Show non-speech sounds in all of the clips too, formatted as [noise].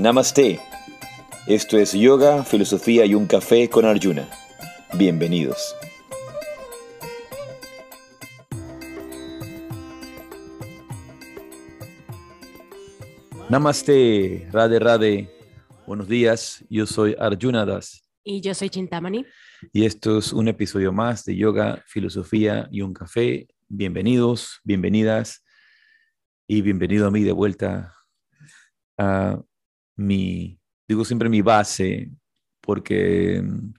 Namaste. Esto es Yoga, Filosofía y un Café con Arjuna. Bienvenidos. Namaste, Rade Rade. Buenos días, yo soy Arjuna Das. Y yo soy Chintamani. Y esto es un episodio más de Yoga, Filosofía y un Café. Bienvenidos, bienvenidas y bienvenido a mí de vuelta a mi, digo siempre mi base, porque mm,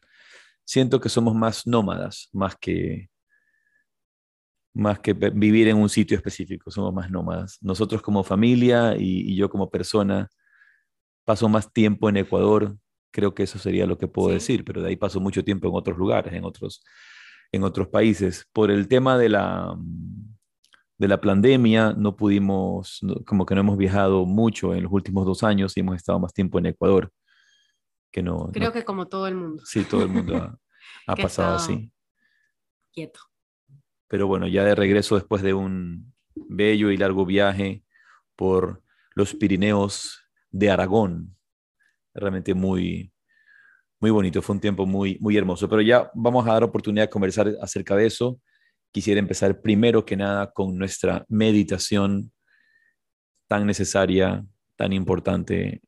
siento que somos más nómadas, más que, más que vivir en un sitio específico, somos más nómadas. Nosotros como familia y, yo como persona paso más tiempo en Ecuador, creo que eso sería lo que puedo decir, pero de ahí paso mucho tiempo en otros lugares, en otros, en otros países. Por el tema de la, de la pandemia no pudimos, como que no hemos viajado mucho en los últimos dos años y hemos estado más tiempo en Ecuador. Que no, Creo que como todo el mundo. Sí, todo el mundo ha, [laughs] pasado así. Quieto. Pero bueno, ya de regreso después de un bello y largo viaje por los Pirineos de Aragón. Realmente muy, muy bonito, fue un tiempo muy, muy hermoso. Pero ya vamos a dar oportunidad de conversar acerca de eso quisiera empezar primero que nada con nuestra meditación tan necesaria, tan importante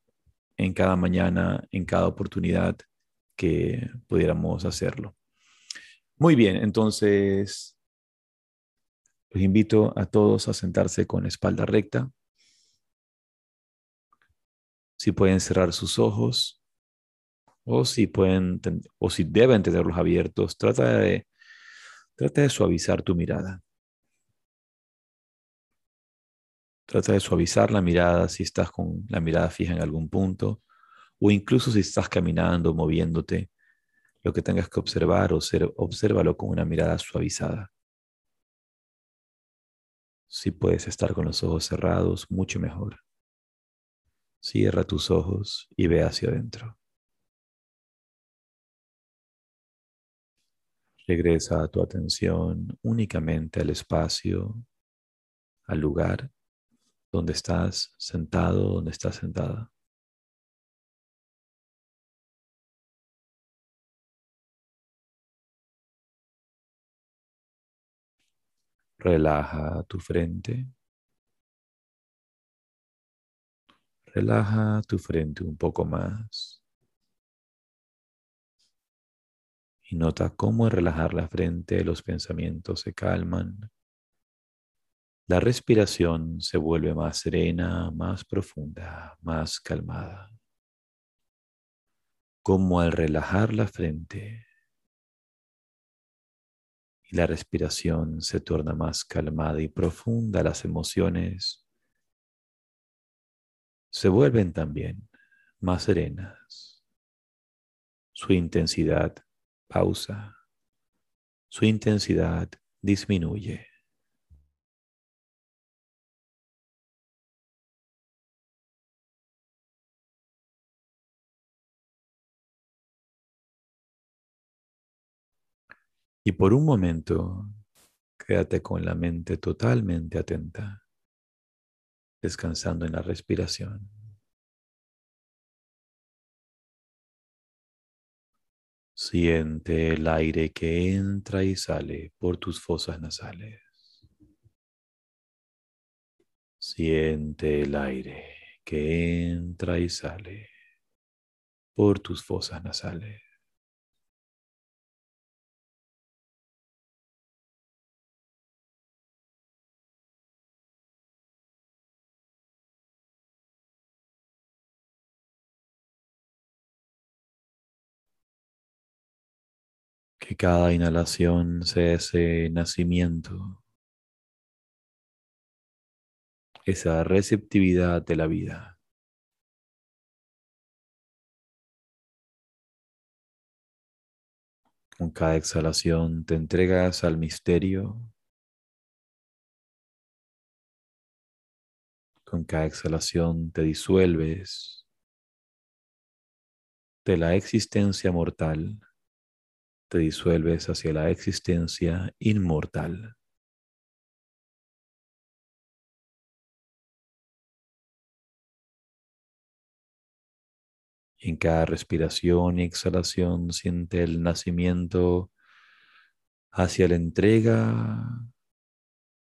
en cada mañana, en cada oportunidad que pudiéramos hacerlo. Muy bien, entonces los invito a todos a sentarse con la espalda recta. Si pueden cerrar sus ojos o si pueden o si deben tenerlos abiertos, trata de Trata de suavizar tu mirada. Trata de suavizar la mirada si estás con la mirada fija en algún punto o incluso si estás caminando, moviéndote. Lo que tengas que observar, obsérvalo con una mirada suavizada. Si puedes estar con los ojos cerrados, mucho mejor. Cierra tus ojos y ve hacia adentro. Regresa tu atención únicamente al espacio, al lugar donde estás sentado, donde estás sentada. Relaja tu frente. Relaja tu frente un poco más. Y nota cómo al relajar la frente los pensamientos se calman. La respiración se vuelve más serena, más profunda, más calmada. Como al relajar la frente y la respiración se torna más calmada y profunda, las emociones se vuelven también más serenas. Su intensidad pausa, su intensidad disminuye. Y por un momento, quédate con la mente totalmente atenta, descansando en la respiración. Siente el aire que entra y sale por tus fosas nasales. Siente el aire que entra y sale por tus fosas nasales. Cada inhalación sea ese nacimiento, esa receptividad de la vida. Con cada exhalación te entregas al misterio. Con cada exhalación te disuelves de la existencia mortal te disuelves hacia la existencia inmortal. En cada respiración y exhalación siente el nacimiento hacia la entrega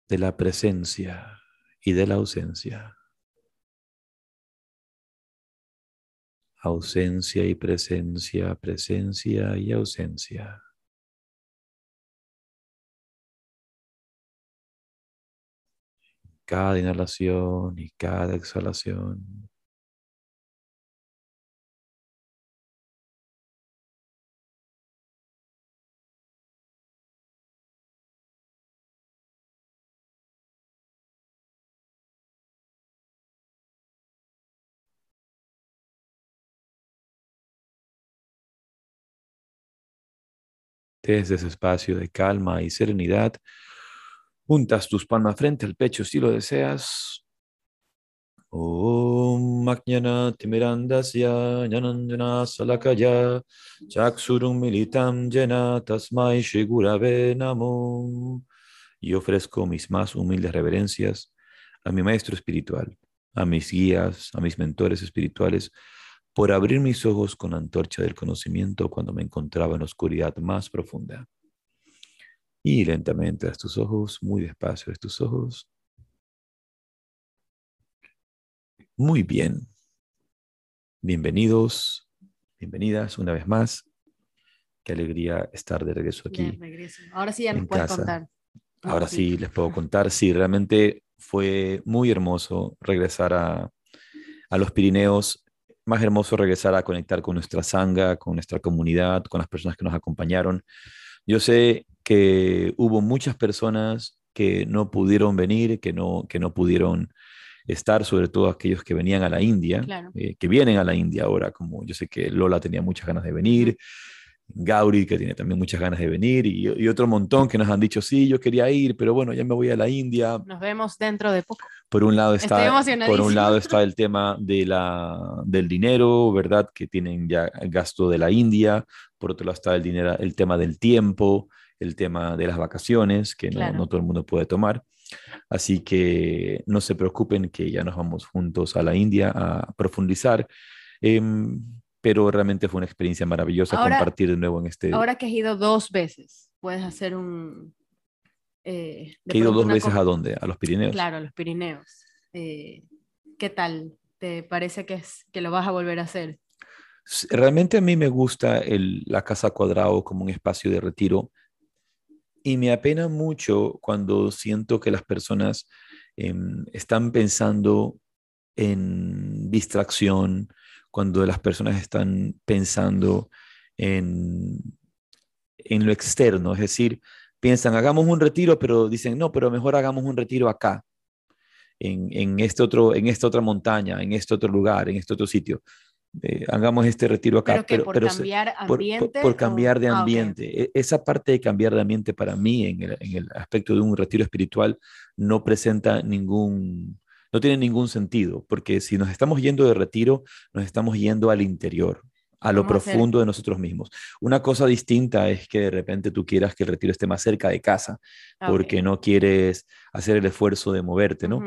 de la presencia y de la ausencia. Ausencia y presencia, presencia y ausencia. Cada inhalación y cada exhalación. Desde ese espacio de calma y serenidad, juntas tus palmas frente al pecho si lo deseas. Om Magnana Timirandasya Nyanandana Salakaya Chaksurum Militam Jena Tasmai Shigurave Namo. Y ofrezco mis más humildes reverencias a mi maestro espiritual, a mis guías, a mis mentores espirituales, por abrir mis ojos con antorcha del conocimiento cuando me encontraba en la oscuridad más profunda. Y lentamente a tus ojos, muy despacio a tus ojos. Muy bien. Bienvenidos, bienvenidas una vez más. Qué alegría estar de regreso aquí. Ahora sí ya nos puedes contar. Ahora sí les puedo contar. Sí, realmente fue muy hermoso regresar a, a los Pirineos más hermoso regresar a conectar con nuestra sanga, con nuestra comunidad, con las personas que nos acompañaron. Yo sé que hubo muchas personas que no pudieron venir, que no, que no pudieron estar, sobre todo aquellos que venían a la India, eh, que vienen a la India ahora, como yo sé que Lola tenía muchas ganas de venir, Gauri, que tiene también muchas ganas de venir, y, otro montón que nos han dicho, sí, yo quería ir, pero bueno, ya me voy a la India. Nos vemos dentro de poco. Por un lado está, por un lado está [laughs] el tema de la, del dinero, ¿verdad? Que tienen ya gasto de la India. Por otro lado está el, dinero, el tema del tiempo, el tema de las vacaciones, que no, no todo el mundo puede tomar. Así que no se preocupen que ya nos vamos juntos a la India a profundizar. Em, pero realmente fue una experiencia maravillosa compartir de nuevo en este... Ahora que has ido dos veces, puedes hacer un... Eh, ¿He ido dos veces a dónde? ¿A los Pirineos? Claro, a los Pirineos. Eh, ¿Qué tal? ¿Te parece que, es, que lo vas a volver a hacer? Realmente a mí me gusta el, la Casa Cuadrado como un espacio de retiro y me apena mucho cuando siento que las personas em, están pensando en distracción, cuando las personas están pensando en, en lo externo, es decir, piensan, hagamos un retiro, pero dicen, no, pero mejor hagamos un retiro acá, en, en, este otro, en esta otra montaña, en este otro lugar, en este otro sitio. Eh, hagamos este retiro acá. Pero, por cambiar ambiente. Por, cambiar de ah, ambiente. E, esa parte de cambiar de ambiente para mí en el, en el, aspecto de un retiro espiritual no presenta ningún, no tiene ningún sentido, porque si nos estamos yendo de retiro, nos estamos yendo al interior, a lo profundo de nosotros mismos. Una cosa distinta es que de repente tú quieras que el retiro esté más cerca de casa, porque no quieres hacer el esfuerzo de moverte, ¿no?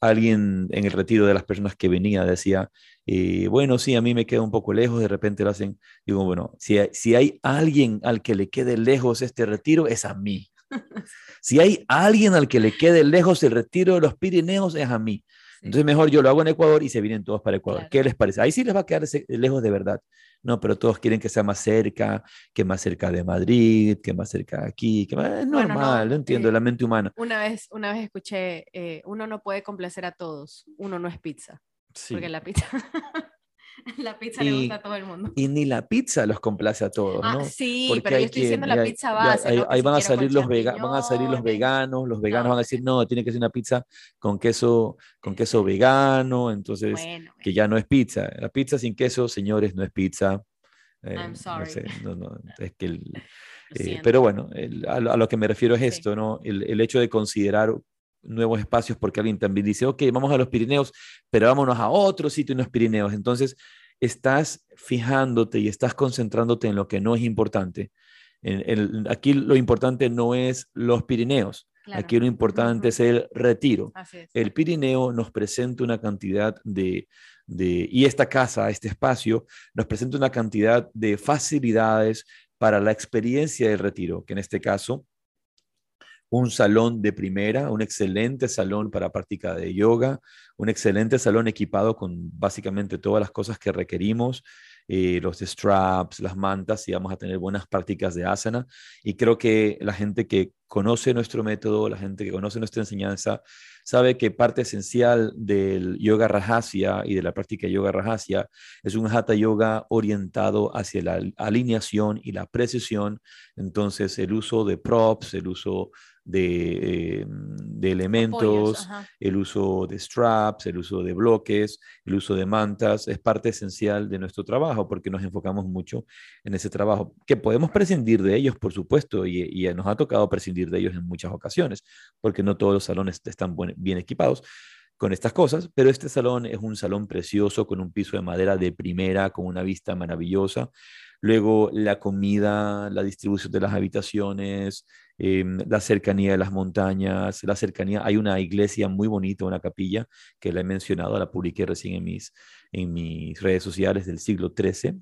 Alguien en el retiro de las personas que venía decía, eh, bueno, sí, a mí me queda un poco lejos, de repente lo hacen, digo, bueno, si si hay alguien al que le quede lejos este retiro, es a mí. [laughs] Si hay alguien al que le quede lejos el retiro de los Pirineos, es a mí. Entonces mejor yo lo hago en Ecuador y se vienen todos para Ecuador. ¿Qué les parece? Ahí sí les va a quedar lejos de verdad. No, pero todos quieren que sea más cerca, que más cerca de Madrid, que más cerca de aquí, que más... Es normal, no, entiendo, eh, la mente humana. Una vez, una vez escuché, eh, uno no puede complacer a todos, uno no es pizza. Porque la pizza... [laughs] [laughs] La pizza le gusta a todo el mundo. Y ni la pizza los complace a todos, ah, ¿no? sí, pero yo estoy diciendo la pizza base. Ahí, van, a salir los van a salir los veganos, los veganos van a decir, no, tiene que ser una pizza con queso, con queso vegano, entonces, que ya no es pizza. La pizza sin queso, señores, no es pizza. Eh, I'm sorry. No, no, es que [laughs] eh, pero bueno, a, lo que me refiero es esto, ¿no? El, el hecho de considerar nuevos espacios porque alguien también dice, ok, vamos a los Pirineos, pero vámonos a otro sitio en los Pirineos. Entonces, estás fijándote y estás concentrándote en lo que no es importante. En, aquí lo importante no es los Pirineos, aquí lo importante es el retiro. El Pirineo nos presenta una cantidad de, de, y esta casa, este espacio, nos presenta una cantidad de facilidades para la experiencia del retiro, que en este caso un salón de primera, un excelente salón para práctica de yoga, un excelente salón equipado con básicamente todas las cosas que requerimos, eh, los straps, las mantas y vamos a tener buenas prácticas de asana. Y creo que la gente que conoce nuestro método, la gente que conoce nuestra enseñanza, sabe que parte esencial del yoga rajasya y de la práctica de yoga rajasya es un hatha yoga orientado hacia la alineación y la precisión. Entonces, el uso de props, el uso de, eh, de elementos, el uso de straps, el uso de bloques, el uso de mantas, es parte esencial de nuestro trabajo porque nos enfocamos mucho en ese trabajo, que podemos prescindir de ellos, por supuesto, y, y nos ha tocado prescindir de ellos en muchas ocasiones, porque no todos los salones están bien equipados con estas cosas, pero este salón es un salón precioso con un piso de madera de primera, con una vista maravillosa. Luego la comida, la distribución de las habitaciones, Em, la cercanía de las montañas, la cercanía. Hay una iglesia muy bonita, una capilla que la he mencionado, la publiqué recién en mis, en mis redes sociales del siglo XIII,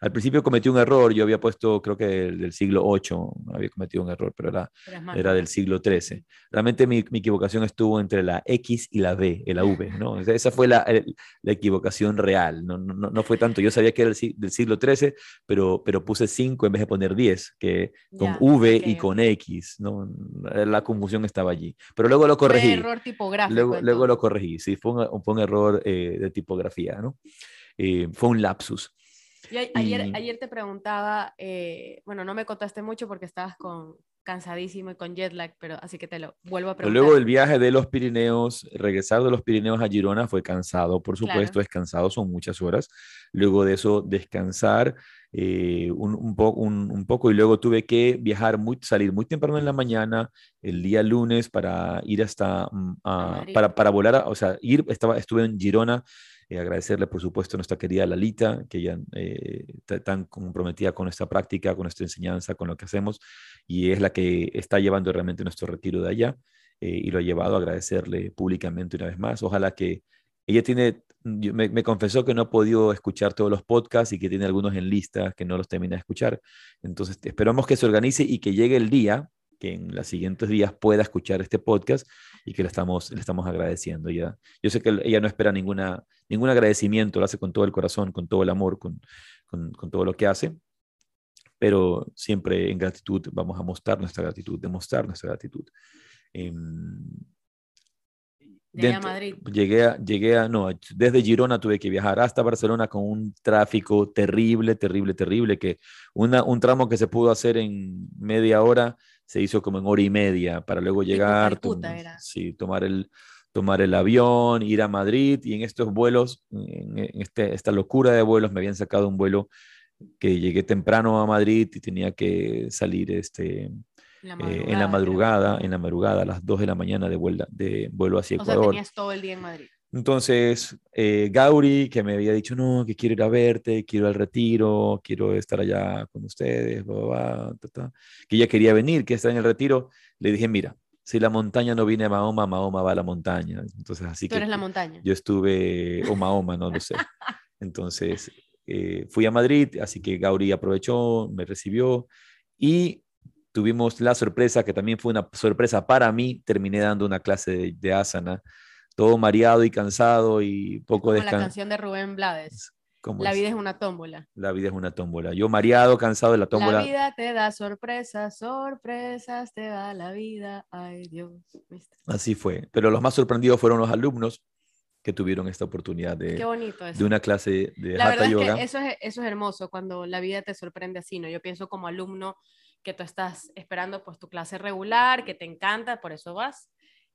al principio cometí un error, yo había puesto, creo que del, siglo VIII, había cometido un error, pero era, era del siglo XIII. Realmente mi, mi, equivocación estuvo entre la X y la V, la V, ¿no? Esa fue la, la equivocación real, no, no, no, fue tanto, yo sabía que era del siglo XIII, pero, pero puse 5 en vez de poner 10, que con V y con X, ¿no? La confusión estaba allí, pero luego lo corregí. Fue error tipográfico. Luego, luego lo corregí, sí, fue un, fue un error eh, de tipografía, ¿no? Eh, fue un lapsus ayer, ayer te preguntaba, eh, bueno, no me contaste mucho porque estabas con, cansadísimo y con jet lag, pero así que te lo vuelvo a preguntar. Luego del viaje de los Pirineos, regresar de los Pirineos a Girona fue cansado, por supuesto, es cansado, son muchas horas. Luego de eso, descansar eh, un, un, un, un, poco y luego tuve que viajar, muy, salir muy temprano en la mañana, el día lunes, para ir hasta, mm, para, para volar, o sea, ir, estaba, estuve en Girona eh, agradecerle, por supuesto, a nuestra querida Lalita, que ella eh, está tan comprometida con nuestra práctica, con nuestra enseñanza, con lo que hacemos, y es la que está llevando realmente nuestro retiro de allá, eh, y lo ha llevado a agradecerle públicamente una vez más. Ojalá que ella tiene, me, me, confesó que no ha podido escuchar todos los podcasts y que tiene algunos en lista que no los termina de escuchar. Entonces, esperamos que se organice y que llegue el día que en los siguientes días pueda escuchar este podcast y que le estamos, le estamos agradeciendo. Ya. Yo sé que ella no espera ninguna, ningún agradecimiento, lo hace con todo el corazón, con todo el amor, con, con, con todo lo que hace, pero siempre en gratitud vamos a mostrar nuestra gratitud, demostrar nuestra gratitud. Eh, Llegué a Madrid. Llegué a, llegué a, no, desde Girona tuve que viajar hasta Barcelona con un tráfico terrible, terrible, terrible, que una, un tramo que se pudo hacer en media hora se hizo como en hora y media para luego llegar, sí, tomar el, tomar el avión, ir a Madrid y en estos vuelos, en, este, esta locura de vuelos, me habían sacado un vuelo que llegué temprano a Madrid y tenía que salir este, eh, en la madrugada, en la madrugada, a las 2 de la mañana de, vuelo, de vuelo hacia Ecuador. O sea, tenías todo el día en Madrid. Entonces, eh, Gauri, que me había dicho, no, que quiero ir a verte, quiero al retiro, quiero estar allá con ustedes, que ella quería venir, que está en el retiro, le dije, mira, si la montaña no viene a Mahoma, Mahoma va a la montaña. Entonces, así Tú que eres la montaña. Yo estuve, o Mahoma, no lo sé. [laughs] Entonces, eh, fui a Madrid, así que Gauri aprovechó, me recibió y tuvimos la sorpresa, que también fue una sorpresa para mí, terminé dando una clase de, de asana todo mareado y cansado y poco descansado. la canción de Rubén Blades. La vida es una tómbola. La vida es una tómbola. Yo mareado, cansado de la tómbola. La vida te da sorpresas, sorpresas te da la vida. Ay Dios. Así fue. Pero los más sorprendidos fueron los alumnos que tuvieron esta oportunidad de, de una clase de la verdad Es que eso, es, eso es hermoso cuando la vida te sorprende así, ¿no? Yo pienso como alumno que tú estás esperando pues tu clase regular, que te encanta, por eso vas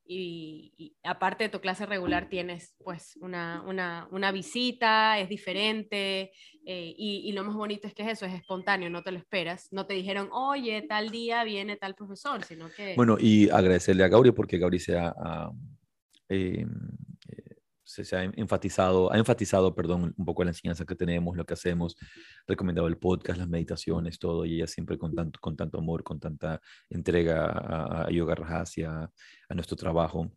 y, aparte de tu clase regular tienes pues una, una, una visita, es diferente eh, y, y, lo más bonito es que eso es espontáneo, no te lo esperas, no te dijeron, oye, tal día viene tal profesor, sino que... Bueno, y agradecerle a Gauri porque Gauri se ha, eh, se, ha enfatizado, ha enfatizado, perdón, un poco la enseñanza que tenemos, lo que hacemos, recomendado el podcast, las meditaciones, todo, y ella siempre con tanto, con tanto amor, con tanta entrega a, Yoga Rajasya, a nuestro trabajo,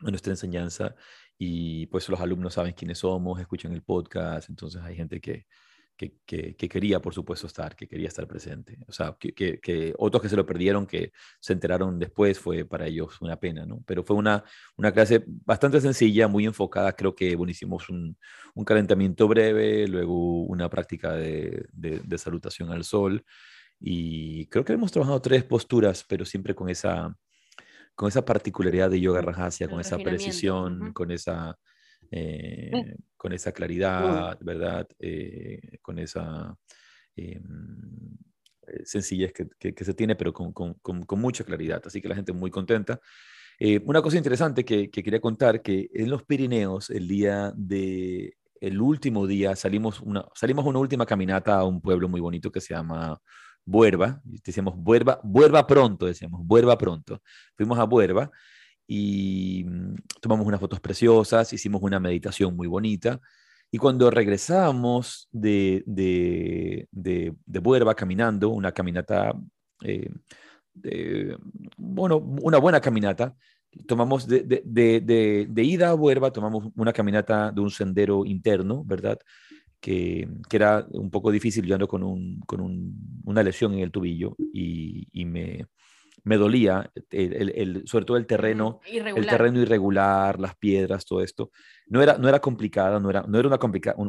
a nuestra enseñanza. y pues los alumnos saben quiénes somos, escuchan el podcast, entonces hay gente que, que, quería, por supuesto, estar, que quería estar presente. O sea, que, otros que se lo perdieron, que se enteraron después, fue para ellos una pena, ¿no? Pero fue una, una clase bastante sencilla, muy enfocada. Creo que, bueno, hicimos un, un calentamiento breve, luego una práctica de, de, salutación al sol. Y creo que hemos trabajado tres posturas, pero siempre con esa, con esa particularidad de yoga rajasya, con esa precisión, con esa eh, con esa claridad, ¿verdad? Eh, con esa eh, sencillez que, que, se tiene, pero con, con, con, mucha claridad. Así que la gente muy contenta. una cosa interesante que, que, quería contar, que en los Pirineos, el día de, el último día, salimos una, salimos una última caminata a un pueblo muy bonito que se llama Buerba, decíamos Buerba, Buerba pronto, decíamos Buerba pronto. Fuimos a Buerba y mm, tomamos unas fotos preciosas, hicimos una meditación muy bonita. Y cuando regresamos de, de, de, de caminando, una caminata, eh, bueno, una buena caminata, tomamos de, de, de, ida a Buerba, tomamos una caminata de un sendero interno, ¿verdad? Que, que era un poco difícil, yo ando con, un, con un, una lesión en el tubillo y, y me, me dolía, el, sobre todo el terreno, el terreno irregular, las piedras, todo esto. No era, no era complicada, no era, no era una,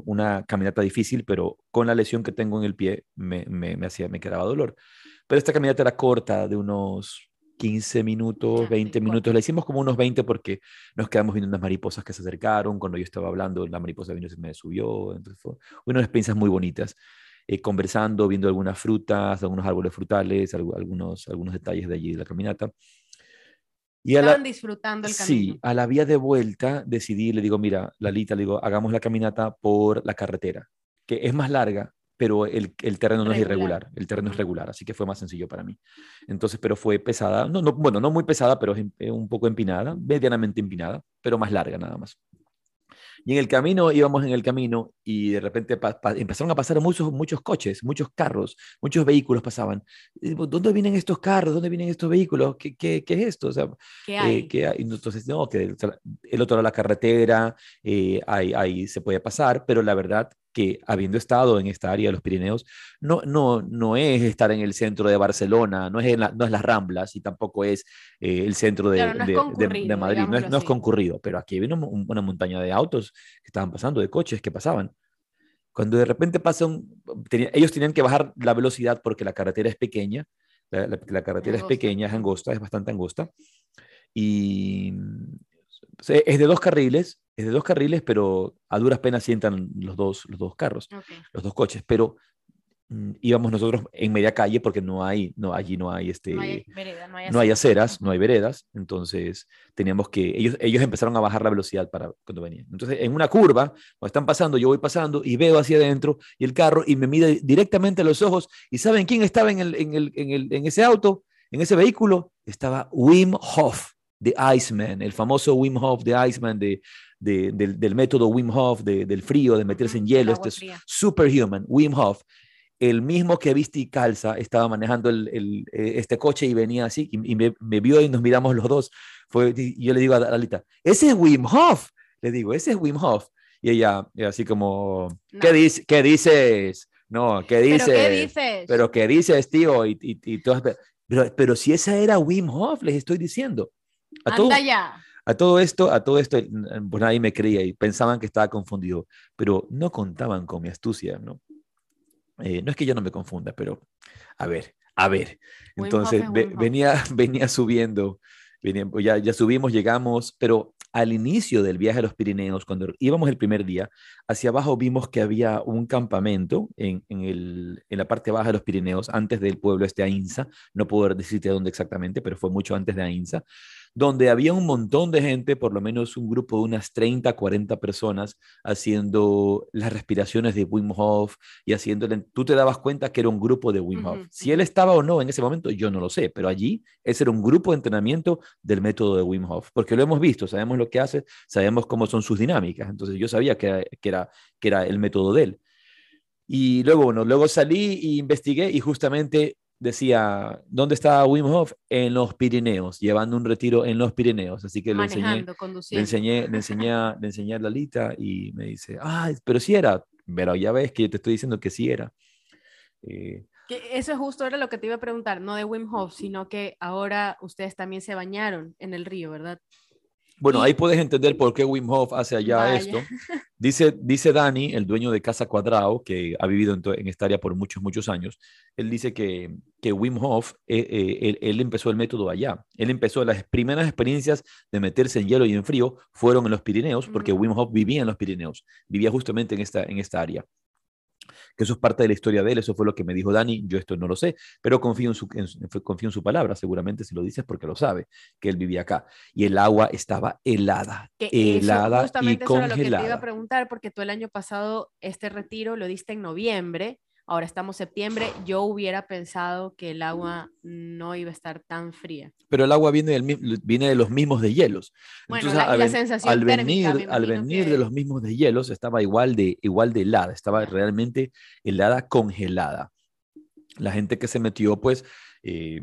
una caminata difícil, pero con la lesión que tengo en el pie me, me, hacía, me quedaba dolor. Pero esta caminata era corta, de unos 15 minutos, 20 minutos. La hicimos como unos 20 porque nos quedamos viendo unas mariposas que se acercaron. Cuando yo estaba hablando, la mariposa vino y se me subió. Entonces fue unas experiencias muy bonitas. Eh, conversando, viendo algunas frutas, algunos árboles frutales, algunos, algunos detalles de allí de la caminata. Y Estaban disfrutando el camino. Sí, a la vía de vuelta decidí, le digo, mira, Lalita, le digo, hagamos la caminata por la carretera, que es más larga, pero el, el terreno no es irregular, el terreno es regular, así que fue más sencillo para mí. Entonces, pero fue pesada, no, no, bueno, no muy pesada, pero es un poco empinada, medianamente empinada, pero más larga nada más. Y en el camino, íbamos en el camino y de repente empezaron a pasar muchos, muchos coches, muchos carros, muchos vehículos pasaban. ¿Dónde vienen estos carros? ¿Dónde vienen estos vehículos? ¿Qué, qué, qué es esto? O sea, ¿Qué hay? Eh, Entonces, no, que el, otro lado de la carretera, eh, ahí, ahí se puede pasar, pero la verdad que habiendo estado en esta área de los Pirineos, no, no, no es estar en el centro de Barcelona, no es, no es las Ramblas y tampoco es eh, el centro de, de, Madrid, no es, no es, concurrido, pero aquí vino una montaña de autos que estaban pasando, de coches que pasaban. Cuando de repente pasan, ellos tenían que bajar la velocidad porque la carretera es pequeña, la, la, carretera es pequeña, es angosta, es bastante angosta, y es de dos carriles, es de dos carriles, pero a duras penas sientan los dos, los dos carros, los dos coches, pero mm, íbamos nosotros en media calle porque no hay, no, allí no hay, este, no hay, vereda, no hay, no hay aceras, no hay veredas, entonces teníamos que, ellos, ellos empezaron a bajar la velocidad para cuando venían. Entonces, en una curva, cuando están pasando, yo voy pasando y veo hacia adentro y el carro y me mide directamente a los ojos y ¿saben quién estaba en, el, en, el, en, el, en ese auto, en ese vehículo? Estaba Wim Hof de Iceman, el famoso Wim Hof de Iceman, de, del, método Wim Hof, del frío, de meterse en hielo, este es superhuman, Wim Hof, el mismo que viste y calza, estaba manejando el, eh, este coche y venía así, y, me, vio y nos miramos los dos. Fue, y yo le digo a Alita, ese es Wim Hof, le digo, ese es Wim Hof. Y ella, así como, ¿qué, dice, ¿qué dices? No, ¿qué dices? ¿Pero qué dices? ¿Pero qué dices, tío? Y, y, y pero, pero si esa era Wim Hof, les estoy diciendo. A todo, A todo esto, a todo esto, pues nadie me creía y pensaban que estaba confundido, pero no contaban con mi astucia, ¿no? Eh, no es que yo no me confunda, pero a ver, a ver. Entonces venía, [laughs] venía subiendo, venía, ya, ya subimos, llegamos, pero al inicio del viaje a los Pirineos, cuando íbamos el primer día, hacia abajo vimos que había un campamento en, en, el, en la parte baja de los Pirineos, antes del pueblo este Ainsa, no puedo decirte dónde exactamente, pero fue mucho antes de Ainsa, donde había un montón de gente, por lo menos un grupo de unas 30, 40 personas, haciendo las respiraciones de Wim Hof y haciéndole, tú te dabas cuenta que era un grupo de Wim Hof. Si él estaba o no en ese momento, yo no lo sé, pero allí ese era un grupo de entrenamiento del método de Wim Hof, porque lo hemos visto, sabemos lo que hace, sabemos cómo son sus dinámicas, entonces yo sabía que que era, que era el método de él. Y luego, bueno, luego salí e investigué y justamente decía, ¿dónde está Wim Hof? En los Pirineos, llevando un retiro en los Pirineos. Así que le enseñé, le enseñé, le enseñé, a- le enseñé a Lalita y me dice, ah, pero sí era. Pero ya ves que te estoy diciendo que sí era. Eh, Que eso es justo era lo que te iba a preguntar, no de Wim Hof, sino que ahora ustedes también se bañaron en el río, ¿verdad? Bueno, Y- ahí puedes entender por qué Wim Hof hace allá Vaya. esto. [laughs] Dice, dice Dani, el dueño de Casa Cuadrado, que ha vivido en, esta área por muchos, muchos años, él dice que, que Wim Hof, eh, eh, él, él empezó el método allá. Él empezó, las primeras experiencias de meterse en hielo y en frío fueron en los Pirineos, porque Ujú. Wim Hof vivía en los Pirineos, vivía justamente en esta, en esta área. Que eso es parte de la historia de él, eso fue lo que me dijo Dani, yo esto no lo sé, pero confío en su, en confío en su palabra, seguramente si lo dices porque lo sabe, que él vivía acá. Y el agua estaba helada, Que eso, helada y justamente eso era lo que te iba congelada. a preguntar, porque tú el año pasado este retiro lo diste en noviembre, ahora estamos septiembre, yo hubiera pensado que el agua no iba a estar tan fría. pero el agua viene, del, mi- viene de los mismos de hielos. Bueno, Entonces, la- al, la ven- sensación al térmica, venir, al venir que- de los mismos de hielos, estaba igual de, igual de helada, estaba realmente helada congelada. La gente que se metió, pues, eh,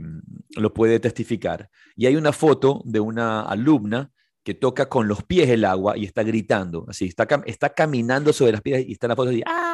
lo puede testificar. Y hay una foto de una alumna que toca con los pies el agua y está gritando, así, está, cam- está caminando sobre las piedras y está en la foto así, ¡ah!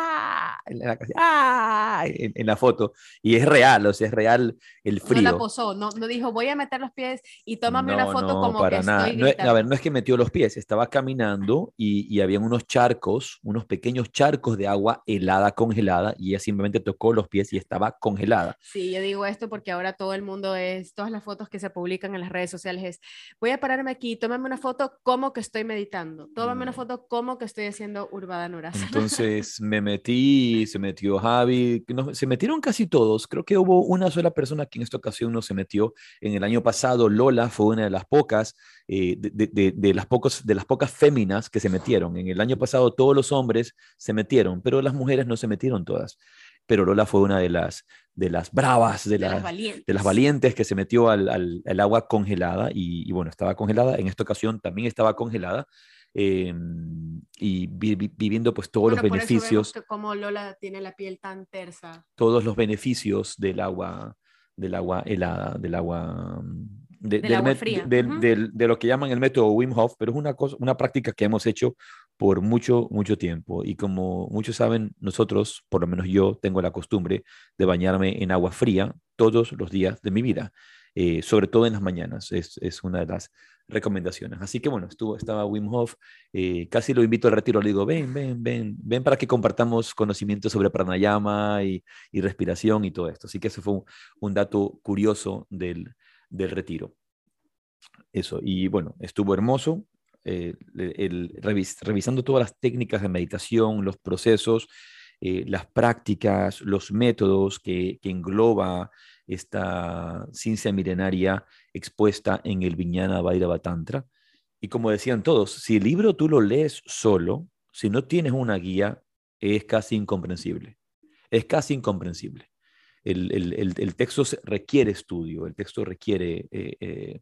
En la, ¡ah! en- en la foto. Y es real, o sea, es real el frío. No la posó, no, no dijo voy a meter los pies y tómame una No, foto no, como para que nada. estoy No a ver, no es que metió los pies, estaba caminando y, y habían unos charcos, unos pequeños charcos de agua helada, congelada, y ella simplemente tocó los pies y estaba congelada. Sí, yo digo esto porque ahora todo el mundo es, todas las fotos que se publican en las redes sociales es, voy a pararme aquí, tómame una foto como que estoy meditando, tómame una No. foto como que estoy haciendo Urbada Nuras. Entonces [laughs] me metí, se metió Javi, no- se metieron casi todos. Creo que hubo una sola persona que en esta ocasión no se metió. En el año pasado, Lola fue una de las pocas, eh, de, de- de- de las pocos, de las pocas féminas que se metieron. En el año pasado todos los hombres se metieron, pero las mujeres no se metieron todas. Pero Lola fue una de las, de las bravas, de, de las, las valientes. de las valientes que se metió al, al- al agua congelada y, y bueno, estaba congelada. En esta ocasión también estaba congelada. Eh, y vi- vi- viviendo pues todos Bueno, los beneficios como Lola tiene la piel tan tersa. todos los beneficios del agua, del agua helada, del agua, mm, de, Del agua fría, del- ujú. del- de lo que llaman el método Wim Hof, pero es una, cosa, una práctica que hemos hecho por mucho, mucho tiempo. Y como muchos saben, nosotros, por lo menos yo, tengo la costumbre de bañarme en agua fría todos los días de mi vida, eh, sobre todo en las mañanas. Es, es una de las recomendaciones. Así que bueno, estuvo, estaba Wim Hof, eh, casi lo invito al retiro, le digo, ven, ven, ven, ven para que compartamos conocimientos sobre pranayama y, y respiración y todo esto. Así que ese fue un, dato curioso del, del retiro. Eso, y bueno, estuvo hermoso. eh, revisando todas las técnicas de meditación, los procesos, eh, las prácticas, los métodos que, que engloba esta ciencia milenaria expuesta en el Viñana Bhairava Tantra. Y como decían todos, si el libro tú lo lees solo, si no tienes una guía, es casi incomprensible. Es casi incomprensible. El, el- el- texto requiere estudio, el texto requiere, eh, eh,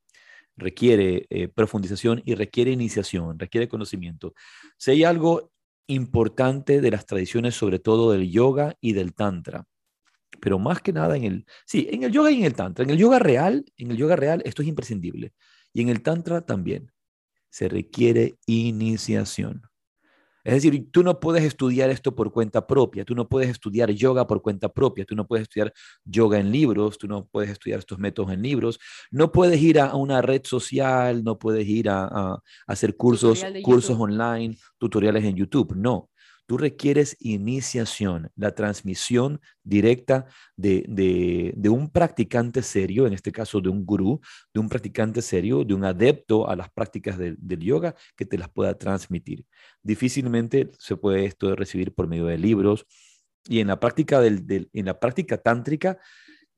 requiere eh, profundización y requiere iniciación, requiere conocimiento. Si hay algo importante de las tradiciones, sobre todo del yoga y del tantra, pero más que nada en el, sí, en el yoga y en el tantra. En el yoga real, en el yoga real esto es imprescindible. Y en el tantra también. Se requiere iniciación. Es decir, tú no puedes estudiar esto por cuenta propia, tú no puedes estudiar yoga por cuenta propia, tú no puedes estudiar yoga en libros, tú no puedes estudiar estos métodos en libros, no puedes ir a una red social, no puedes ir a, a hacer cursos, cursos YouTube. online, tutoriales en YouTube, no. Tú requieres iniciación, la transmisión directa de, de, un practicante serio, en este caso de un gurú, de un practicante serio, de un adepto a las prácticas del- yoga que te las pueda transmitir. Difícilmente se puede esto recibir por medio de libros y en la práctica, del- en la práctica tántrica,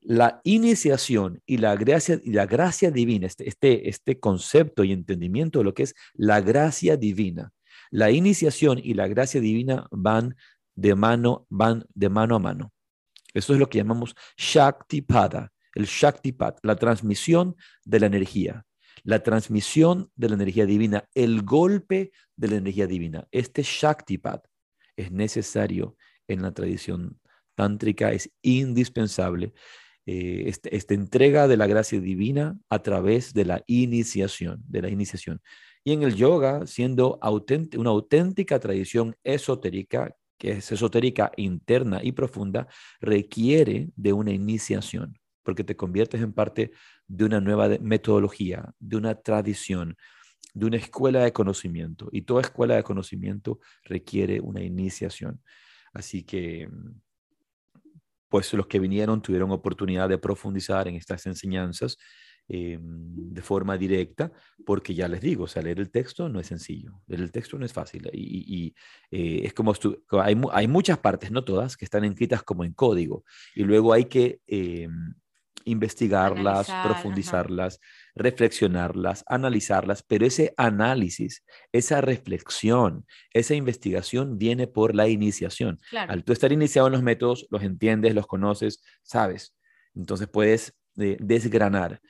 la iniciación y la gracia, y la gracia divina, este, este, este concepto y entendimiento de lo que es la gracia divina, la iniciación y la gracia divina van de mano, van de mano a mano. Eso es lo que llamamos Shaktipada, el Shaktipat, la transmisión de la energía, la transmisión de la energía divina, el golpe de la energía divina. Este Shaktipat es necesario en la tradición tántrica, es indispensable. eh, este, esta entrega de la gracia divina a través de la iniciación, de la iniciación. Y en el yoga, siendo una auténtica tradición esotérica, que es esotérica interna y profunda, requiere de una iniciación, porque te conviertes en parte de una nueva metodología, de una tradición, de una escuela de conocimiento. Y toda escuela de conocimiento requiere una iniciación. Así que, pues los que vinieron tuvieron oportunidad de profundizar en estas enseñanzas eh, de forma directa, porque ya les digo, o sea, leer el texto no es sencillo, leer el texto no es fácil y, eh, es como, hay, hay, muchas partes, no todas, que están escritas como en código y luego hay que eh, investigarlas, profundizarlas, reflexionarlas, analizarlas, pero ese análisis, esa reflexión, esa investigación viene por la iniciación. Al tú estar iniciado en los métodos, los entiendes, los conoces, sabes. Entonces puedes desgranar.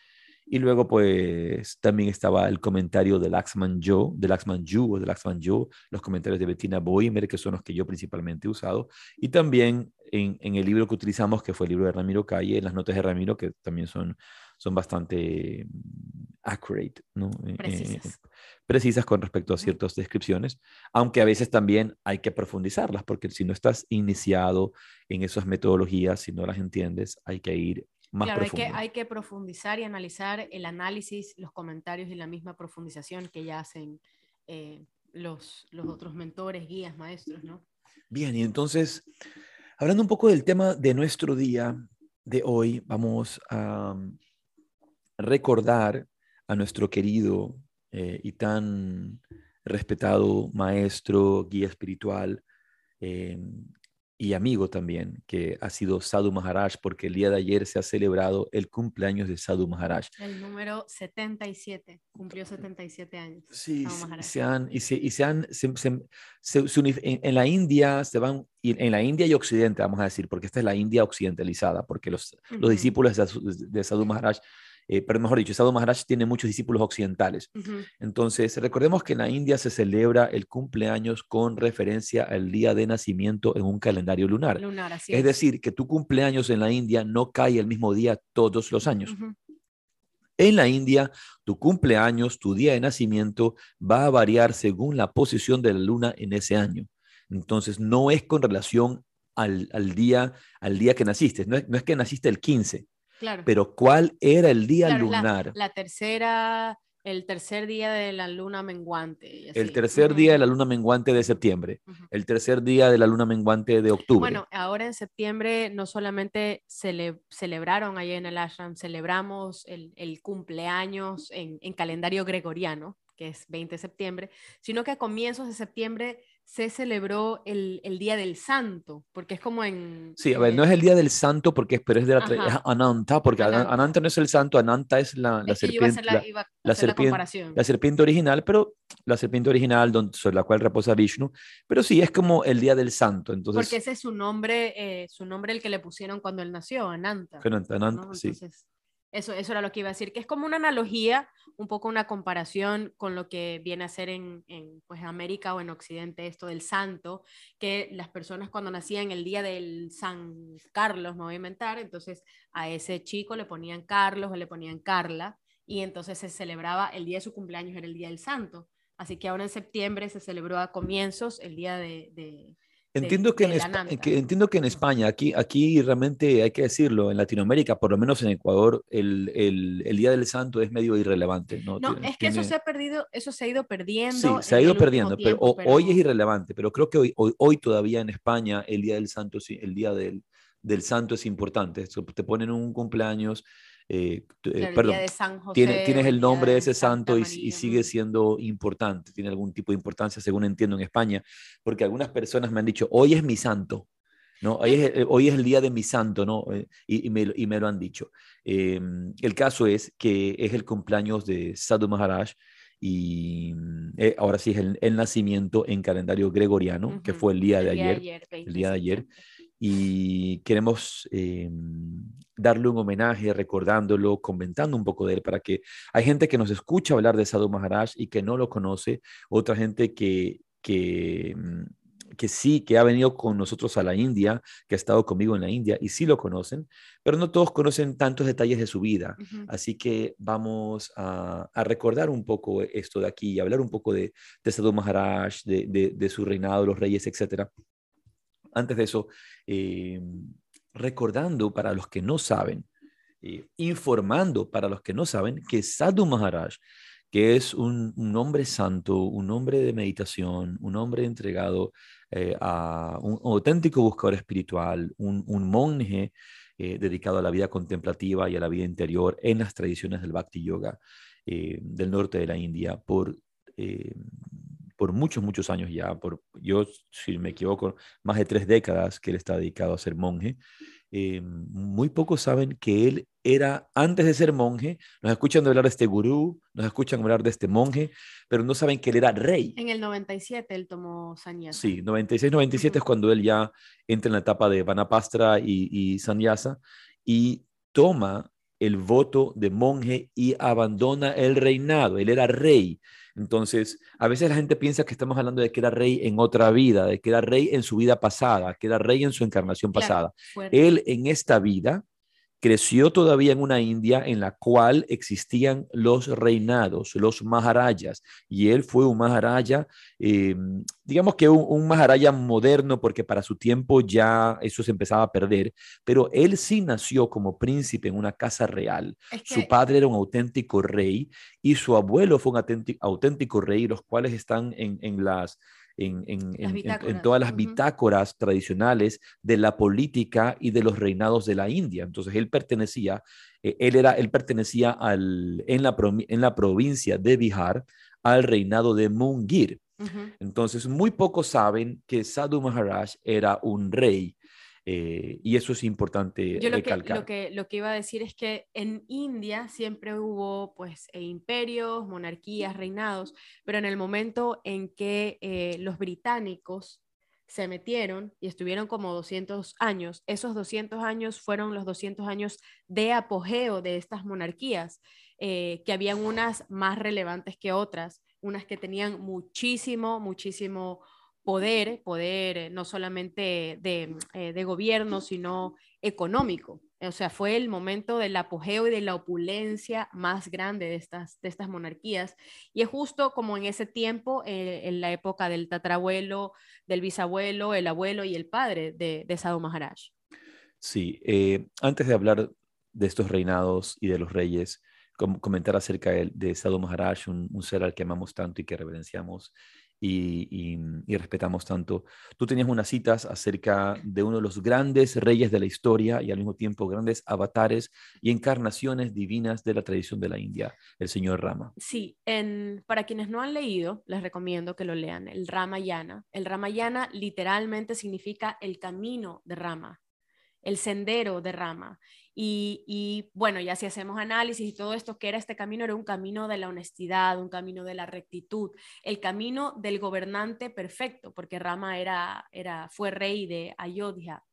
Y luego, pues, también estaba el comentario de Laxman Joe, de Laxman Yu o de Laxman Joe, los comentarios de Bettina Boimer, que son los que yo principalmente he usado. Y también en, en, el libro que utilizamos, que fue el libro de Ramiro Calle, las notas de Ramiro, que también son, son bastante mm, accurate, ¿no? Eh, eh, precisas. precisas con respecto a ciertas descripciones, aunque a veces también hay que profundizarlas, porque si no estás iniciado en esas metodologías, si no las entiendes, hay que ir claro, hay que, hay que profundizar y analizar el análisis, los comentarios y la misma profundización que ya hacen eh, los, los otros mentores, guías, maestros, ¿no? Bien, y entonces, hablando un poco del tema de nuestro día de hoy, vamos a mm, recordar a nuestro querido eh, y tan respetado maestro, guía espiritual, eh, y amigo también, que ha sido Sadhu Maharaj, porque el día de ayer se ha celebrado el cumpleaños de Sadhu Maharaj. El número 77, cumplió 77 años. Sí, se han, y se, y se han, en, la India se van, en la India y Occidente, vamos a decir, porque esta es la India occidentalizada, porque los, los discípulos de, de Sadhu Maharaj eh, pero mejor dicho, Sadhu Maharaj tiene muchos discípulos occidentales. Entonces, recordemos que en la India se celebra el cumpleaños con referencia al día de nacimiento en un calendario lunar. es, decir, que tu cumpleaños en la India no cae el mismo día todos los años. En la India, tu cumpleaños, tu día de nacimiento va a variar según la posición de la luna en ese año. Entonces, no es con relación al, día, al día que naciste, no es, no es que naciste el 15, pero ¿cuál era el día lunar? La, tercera, el tercer día de la luna menguante. El tercer día de la luna menguante de septiembre. El tercer día de la luna menguante de octubre. Bueno, ahora en septiembre no solamente celebraron allá en el ashram, celebramos el, cumpleaños en, en calendario gregoriano, que es 20 de septiembre, sino que a comienzos de septiembre se celebró el, el, Día del Santo, porque es como en... Sí, a ver, no es el Día del Santo, porque pero es de la Ananta, porque Ananta. no es el santo, Ananta es la, la serpiente, la, la, serpiente, la, serpiente original, pero la serpiente original donde, sobre la cual reposa Vishnu, pero sí, es como el Día del Santo, entonces... Porque ese es su nombre, eh, su nombre el que le pusieron cuando él nació, Ananta. Ananta, Ananta sí. Eso, eso era lo que iba a decir, que es como una analogía, un poco una comparación con lo que viene a ser en, en pues, América o en Occidente esto del santo, que las personas cuando nacían el día del San Carlos, me voy a inventar, entonces a ese chico le ponían Carlos o le ponían Carla, y entonces se celebraba el día de su cumpleaños, era el día del santo. Así que ahora en septiembre se celebró a comienzos el día de Entiendo, que, en España, entiendo que en España, aquí, aquí realmente hay que decirlo, en Latinoamérica, por lo menos en Ecuador, el, el, el Día del Santo es medio irrelevante. No, no es que eso se ha perdido, eso se ha ido perdiendo. Sí, se ha ido perdiendo, pero, hoy es irrelevante, pero creo que hoy, hoy, hoy, todavía en España el Día del Santo, el Día del, del Santo es importante. Te ponen un cumpleaños eh, eh, perdón, tienes el nombre de ese santo y, sigue siendo importante, tiene algún tipo de importancia, según entiendo en España, porque algunas personas me han dicho, hoy es mi santo, ¿no? Hoy es, hoy es el día de mi santo, ¿no? Eh, y, me, y me, lo han dicho. Em, el caso es que es el cumpleaños de Sadhu Maharaj y ahora sí es el, nacimiento en calendario gregoriano, que fue el día de ayer, el día de ayer y queremos eh, darle un homenaje, recordándolo, comentando un poco de él, para que hay gente que nos escucha hablar de Sadhu Maharaj y que no lo conoce, otra gente que, que mm, que sí, que ha venido con nosotros a la India, que ha estado conmigo en la India y sí lo conocen, pero no todos conocen tantos detalles de su vida. Así que vamos a, recordar un poco esto de aquí y hablar un poco de, de Sadhu Maharaj, de, su reinado, los reyes, etc. Antes de eso, eh, recordando para los que no saben, eh, informando para los que no saben que Sadhu Maharaj que es un, hombre santo, un hombre de meditación, un hombre entregado eh, a un, auténtico buscador espiritual, un, monje dedicado a la vida contemplativa y a la vida interior en las tradiciones del Bhakti Yoga del norte de la India por, por muchos, muchos años ya. Por, yo, si me equivoco, más de tres décadas que él está dedicado a ser monje. muy pocos saben que él era antes de ser monje, nos escuchan hablar de este gurú, nos escuchan hablar de este monje, pero no saben que él era rey. En el 97 él tomó sannyasa. Sí, 96-97 es cuando él ya entra en la etapa de Vanapastra y, y sannyasa y toma el voto de monje y abandona el reinado. Él era rey. Entonces, a veces la gente piensa que estamos hablando de que era rey en otra vida, de que era rey en su vida pasada, que era rey en su encarnación pasada. Él en esta vida creció todavía en una India en la cual existían los reinados, los maharajas, y él fue un maharaja, eh, digamos que un, un, maharaja moderno, porque para su tiempo ya eso se empezaba a perder, pero él sí nació como príncipe en una casa real. Su padre era un auténtico rey y su abuelo fue un auténtico, rey, los cuales están en, en las en, todas las bitácoras tradicionales de la política y de los reinados de la India. Entonces él pertenecía, eh, él, era, él pertenecía al, en, la, en la provincia de Bihar al reinado de Mungir. Entonces muy pocos saben que Sadhu Maharaj era un rey eh, y eso es importante Yo lo recalcar. Que, lo, que, lo que iba a decir es que en India siempre hubo pues e imperios, monarquías, reinados, pero en el momento en que eh, los británicos se metieron y estuvieron como 200 años, esos 200 años fueron los 200 años de apogeo de estas monarquías, eh, que habían unas más relevantes que otras, unas que tenían muchísimo, muchísimo poder, poder eh, no solamente de, eh, de, gobierno, sino económico. O sea, fue el momento del apogeo y de la opulencia más grande de estas, de estas monarquías. Y es justo como en ese tiempo, eh, en la época del tatarabuelo, del bisabuelo, el abuelo y el padre de, de Sadhu Maharaj. Sí, antes de hablar de estos reinados y de los reyes, comentar acerca de, de Sadhu Maharaj, un, ser al que amamos tanto y que reverenciamos y, respetamos tanto. Tú tenías unas citas acerca de uno de los grandes reyes de la historia y al mismo tiempo grandes avatares y encarnaciones divinas de la tradición de la India, el señor Rama. Sí, en, para quienes no han leído, les recomiendo que lo lean, el Ramayana. El Ramayana literalmente significa el camino de Rama, el sendero de Rama. Y, bueno, ya si hacemos análisis y todo esto, que era este camino? Era un camino de la honestidad, un camino de la rectitud, el camino del gobernante perfecto, porque Rama era, era, fue rey de Ayodhya.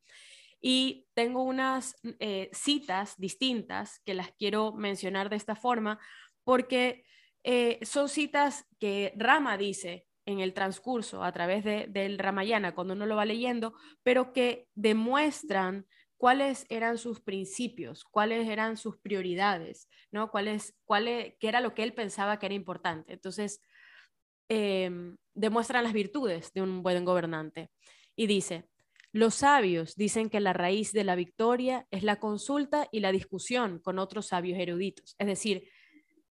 Y tengo unas eh, citas distintas que las quiero mencionar de esta forma, porque eh, son citas que Rama dice en el transcurso a través de, del Ramayana cuando uno lo va leyendo, pero que demuestran cuáles eran sus principios, cuáles eran sus prioridades, ¿no? ¿Cuáles, cuál qué era lo que él pensaba que era importante. Entonces, em, demuestran las virtudes de un buen gobernante. Y dice, los sabios dicen que la raíz de la victoria es la consulta y la discusión con otros sabios eruditos. Es decir,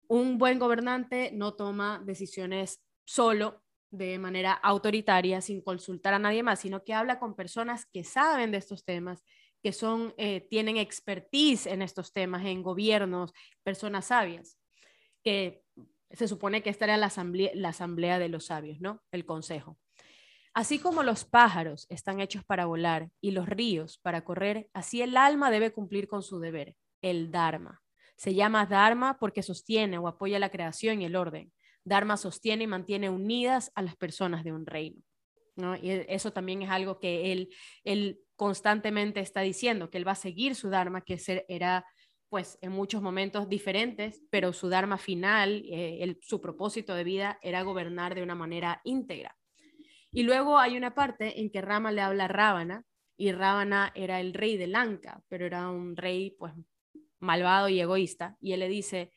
un buen gobernante no toma decisiones solo de manera autoritaria, sin consultar a nadie más, sino que habla con personas que saben de estos temas que son, eh, tienen expertise en estos temas, en gobiernos, personas sabias, que se supone que esta era la asamblea, de los sabios, ¿no? El consejo. Así como los pájaros están hechos para volar y los ríos para correr, así el alma debe cumplir con su deber, el Dharma. Se llama Dharma porque sostiene o apoya la creación y el orden. Dharma sostiene y mantiene unidas a las personas de un reino. ¿no? Y eso también es algo que él, él constantemente está diciendo, que él va a seguir su Dharma, que era pues en muchos momentos diferentes, pero su Dharma final, eh, su propósito de vida era gobernar de una manera íntegra. Y luego hay una parte en que Rama le habla a Rábana, y Rábana era el rey de Lanka, pero era un rey pues malvado y egoísta, y él le dice,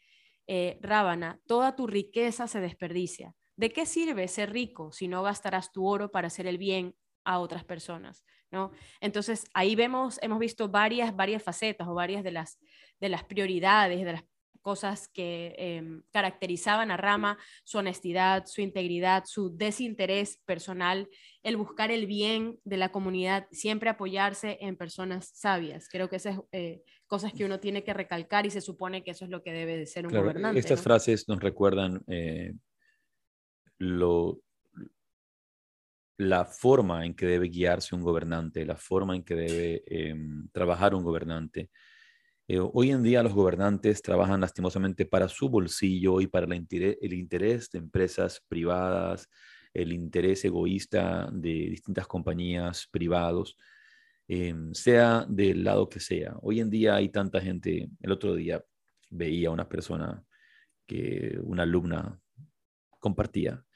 eh, Rábana, toda tu riqueza se desperdicia. ¿De qué sirve ser rico si no gastarás tu oro para hacer el bien a otras personas? ¿No? Entonces, ahí vemos, hemos visto varias, varias facetas o varias de las, de las prioridades, de las cosas que em, caracterizaban a Rama, su honestidad, su integridad, su desinterés personal, el buscar el bien de la comunidad, siempre apoyarse en personas sabias. Creo que esas eh, cosas que uno tiene que recalcar y se supone que eso es lo que debe de ser un gobernante. Estas frases nos recuerdan eh, lo, la forma en que debe guiarse un gobernante, la forma en que debe em, trabajar un gobernante. Eh, hoy en día los gobernantes trabajan lastimosamente para su bolsillo y para el interés, de empresas privadas, el interés egoísta de distintas compañías privados, em, sea del lado que sea. Hoy en día hay tanta gente, el otro día veía una persona que una alumna compartía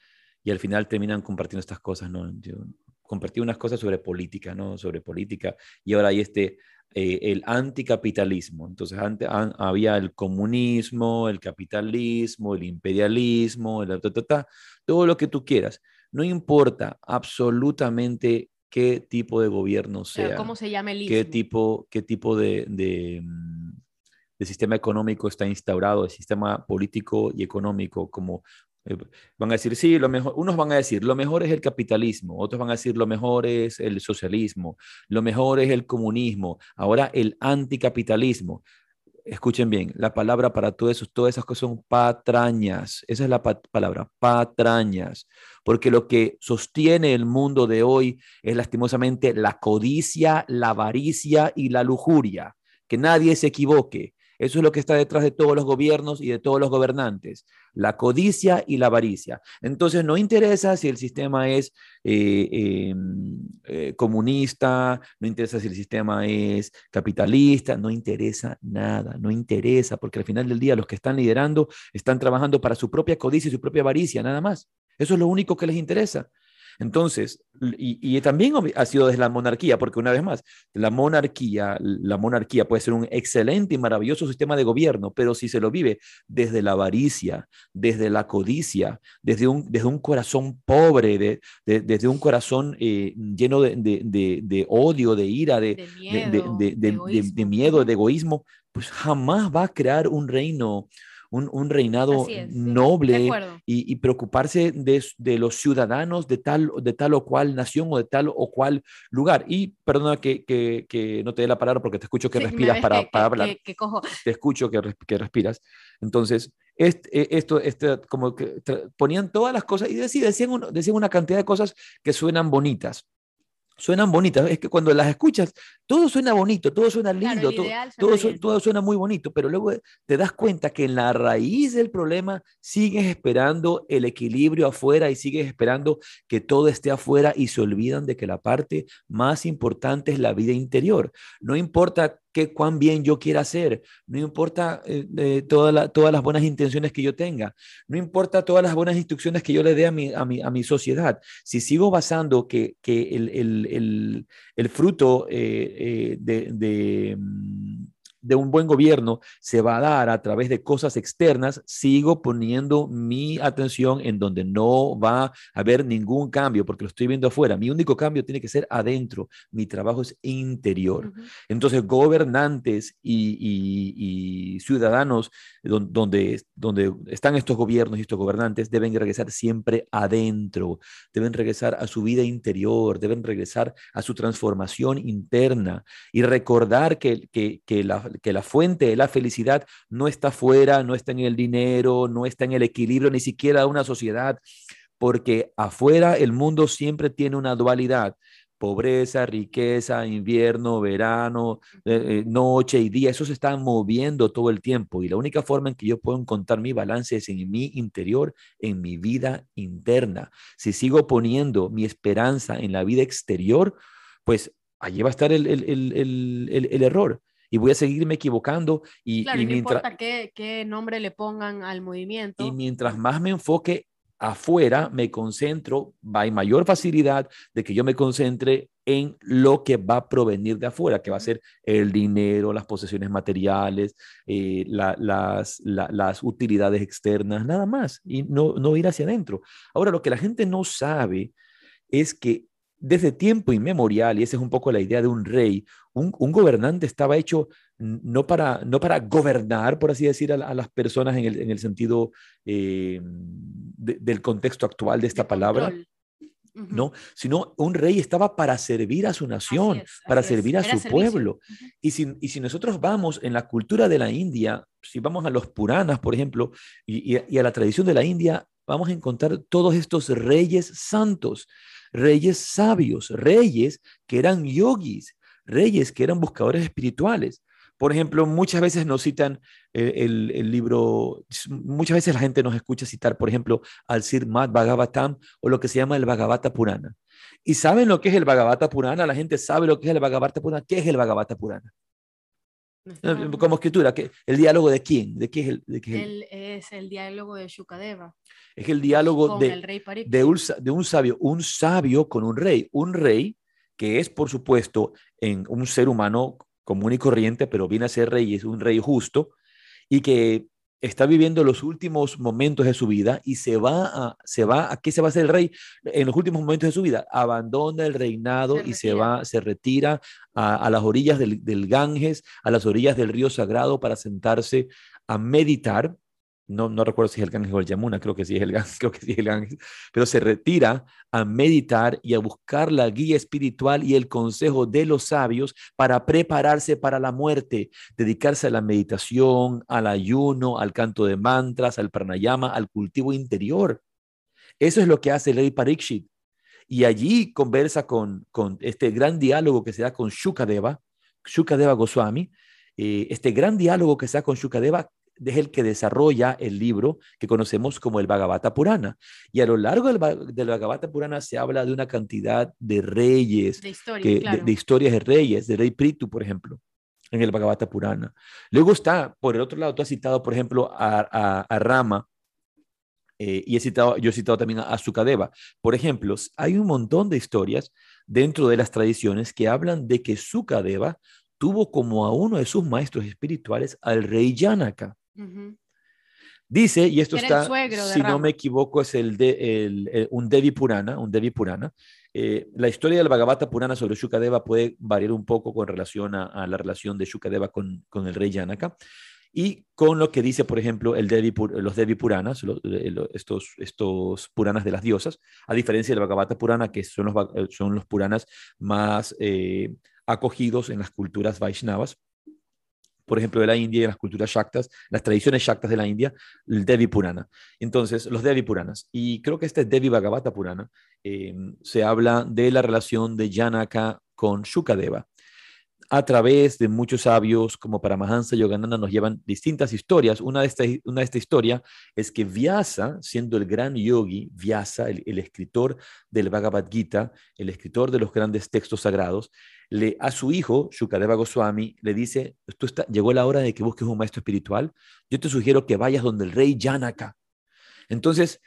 y al final terminan compartiendo estas cosas, ¿no? Yo compartí unas cosas sobre política, ¿no? Sobre política y ahora hay este eh, el anticapitalismo. Entonces, antes había el comunismo, el capitalismo, el imperialismo, el, todo lo que tú quieras. No importa absolutamente qué tipo de gobierno sea. ¿Cómo se llama el qué tipo, qué tipo de, mm, de, sistema económico está instaurado, el sistema político y económico, como van a decir, sí, lo mejor, unos van a decir, lo mejor es el capitalismo, otros van a decir, lo mejor es el socialismo, lo mejor es el comunismo, ahora el anticapitalismo. Escuchen bien, la palabra para todo eso, todas esas cosas son patrañas. Esa es la palabra, patrañas. Porque lo que sostiene el mundo de hoy es lastimosamente la codicia, la avaricia y la lujuria. Que nadie se equivoque. Eso es lo que está detrás de todos los gobiernos y de todos los gobernantes, la codicia y la avaricia. Entonces, no interesa si el sistema es eh, em, eh, comunista, no interesa si el sistema es capitalista, no interesa nada, no interesa, porque al final del día los que están liderando están trabajando para su propia codicia y su propia avaricia, nada más. Eso es lo único que les interesa. Entonces, y, también ha sido desde la monarquía, porque una vez más, la monarquía, la monarquía puede ser un excelente y maravilloso sistema de gobierno, pero si se lo vive desde la avaricia, desde la codicia, desde un, desde un corazón pobre, de, desde un corazón eh, lleno de, odio, de ira, de, de miedo, de egoísmo, pues jamás va a crear un reino un, reinado noble y, preocuparse de, los ciudadanos de tal, de tal o cual nación o de tal o cual lugar. Y perdona que, no te dé la palabra porque te escucho que respiras para, hablar. Te escucho que, respiras. Entonces, e, esto, este, como que ponían todas las cosas y decían, decían una cantidad de cosas que suenan bonitas suenan bonitas. Es que cuando las escuchas, todo suena bonito, todo suena lindo, todo, todo, suena muy bonito, pero luego te das cuenta que en la raíz del problema sigues esperando el equilibrio afuera y sigues esperando que todo esté afuera y se olvidan de que la parte más importante es la vida interior. No importa qué cuán bien yo quiera hacer, no importa eh, todas las buenas intenciones que yo tenga, no importa todas las buenas instrucciones que yo le dé a mi, a mi, a mi sociedad, si sigo basando que, que el, el, el, el, fruto eh, eh, de, de, mm, de un buen gobierno se va a dar a través de cosas externas, sigo poniendo mi atención en donde no va a haber ningún cambio, porque lo estoy viendo afuera. Mi único cambio tiene que ser adentro. Mi trabajo es interior. Entonces, gobernantes y, ciudadanos donde, donde están estos gobiernos y estos gobernantes deben regresar siempre adentro, deben regresar a su vida interior, deben regresar a su transformación interna y recordar que, que, que la, que la fuente de la felicidad no está fuera, no está en el dinero, no está en el equilibrio ni siquiera de una sociedad, porque afuera el mundo siempre tiene una dualidad pobreza, riqueza, invierno, verano, eh, eh, noche y día, eso se está moviendo todo el tiempo y la única forma en que yo puedo encontrar mi balance es en mi interior, en mi vida interna. Si sigo poniendo mi esperanza en la vida exterior, pues allí va a estar el, el error y voy a seguirme equivocando. Y, claro, y no importa qué, qué, nombre le pongan al movimiento. Y mientras más me enfoque afuera me concentro, hay mayor facilidad de que yo me concentre en lo que va a provenir de afuera, que va a ser el dinero, las posesiones materiales, eh, las, las utilidades externas, nada más, y no, no ir hacia adentro. Ahora, lo que la gente no sabe es que desde tiempo inmemorial, y esa es un poco la idea de un rey, un, gobernante estaba hecho no para, no para gobernar, por así decir, a, las personas en el, sentido eh, del contexto actual de esta palabra. ¿no? Sino un rey estaba para servir a su nación, para servir a su pueblo. Y si, y si, nosotros vamos en la cultura de la India, si vamos a los Puranas, por ejemplo, y, y a la tradición de la India, vamos a encontrar todos estos reyes santos reyes sabios, reyes que eran yogis, reyes que eran buscadores espirituales. Por ejemplo, muchas veces nos citan eh, el, libro, muchas veces la gente nos escucha citar, por ejemplo, al Sirmat Bhagavatam o lo que se llama el Bhagavata Purana. ¿Y saben lo que es el Bhagavata Purana? La gente sabe lo que es el Bhagavata Purana. ¿Qué es el Bhagavata Purana? Como escritura, ¿el diálogo de quién? ¿De qué es el, es el diálogo de Shukadeva. Es el diálogo de, de, un, de un sabio, un sabio con un rey, un rey que es, por supuesto, en un ser humano común y corriente, pero viene a ser rey, es un rey justo, y que está viviendo los últimos momentos de su vida y se va a, se va, ¿a qué se va a hacer el rey en los últimos momentos de su vida? Abandona el reinado y se va, se retira a, las orillas del, del, Ganges, a las orillas del río Sagrado para sentarse a meditar no, no recuerdo si es el Ganges o el Yamuna, creo que sí es el Ganges, [laughs] creo que sí es el Ganges, pero se retira a meditar y a buscar la guía espiritual y el consejo de los sabios para prepararse para la muerte, dedicarse a la meditación, al ayuno, al canto de mantras, al pranayama, al cultivo interior. Eso es lo que hace Lady Parikshit. Y allí conversa con, con este gran diálogo que se da con Shukadeva, Shukadeva Goswami, eh, este gran diálogo que se da con Shukadeva es el que desarrolla el libro que conocemos como el Bhagavata Purana. Y a lo largo del, del Bhagavata Purana se habla de una cantidad de reyes, de, historias de reyes, de rey Pritu, por ejemplo, en el Bhagavata Purana. Luego está, por el otro lado, tú has citado, por ejemplo, a, Rama, eh, y he citado, yo he citado también a, a Sukadeva. Por ejemplo, hay un montón de historias dentro de las tradiciones que hablan de que Sukadeva tuvo como a uno de sus maestros espirituales al rey Dice, y esto está, si no me equivoco, es el de, un Devi Purana, un Devi Purana. Eh, la historia del Bhagavata Purana sobre Shukadeva puede variar un poco con relación a, la relación de Shukadeva con, con, el rey Janaka y con lo que dice, por ejemplo, el Devi, los Devi Puranas, eh, estos, estos Puranas de las diosas, a diferencia del Bhagavata Purana, que son los, eh, son los Puranas más acogidos en las culturas Vaishnavas por ejemplo, de la India y las culturas Shaktas, las tradiciones Shaktas de la India, el Devi Purana. Entonces, los Devi Puranas. Y creo que este Devi Bhagavata Purana eh, se habla de la relación de Janaka con Shukadeva a través de muchos sabios como Paramahansa y Yogananda nos llevan distintas historias. Una de estas una de esta historia es que Vyasa, siendo el gran yogi, Vyasa, el, escritor del Bhagavad Gita, el escritor de los grandes textos sagrados, le, a su hijo, Shukadeva Goswami, le dice, Tú está, llegó la hora de que busques un maestro espiritual, yo te sugiero que vayas donde el rey Janaka. Entonces,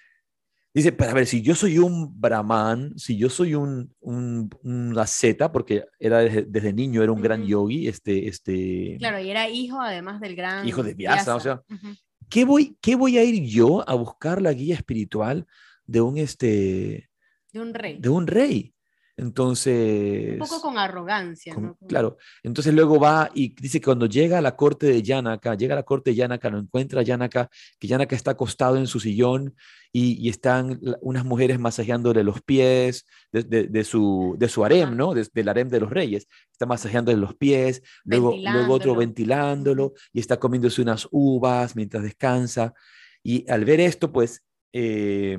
Dice, pero a ver, si yo soy un brahman, si yo soy un, un, una zeta, porque era desde, niño era un gran yogi, este, este... Claro, y era hijo además del gran... Hijo de Vyasa, o sea, ¿qué, voy, ¿qué voy a ir yo a buscar la guía espiritual de un, este... De un rey. De un rey. Entonces... Un poco con arrogancia, ¿no? Claro. Entonces luego va y dice que cuando llega a la corte de Yanaka, llega a la corte de Yanaka, lo encuentra Yanaka, que Yanaka está acostado en su sillón y, están unas mujeres masajeándole los pies de, su, de su harem, ¿no? del harem de los reyes. Está masajeándole los pies, luego, luego otro ventilándolo y está comiéndose unas uvas mientras descansa. Y al ver esto, pues eh,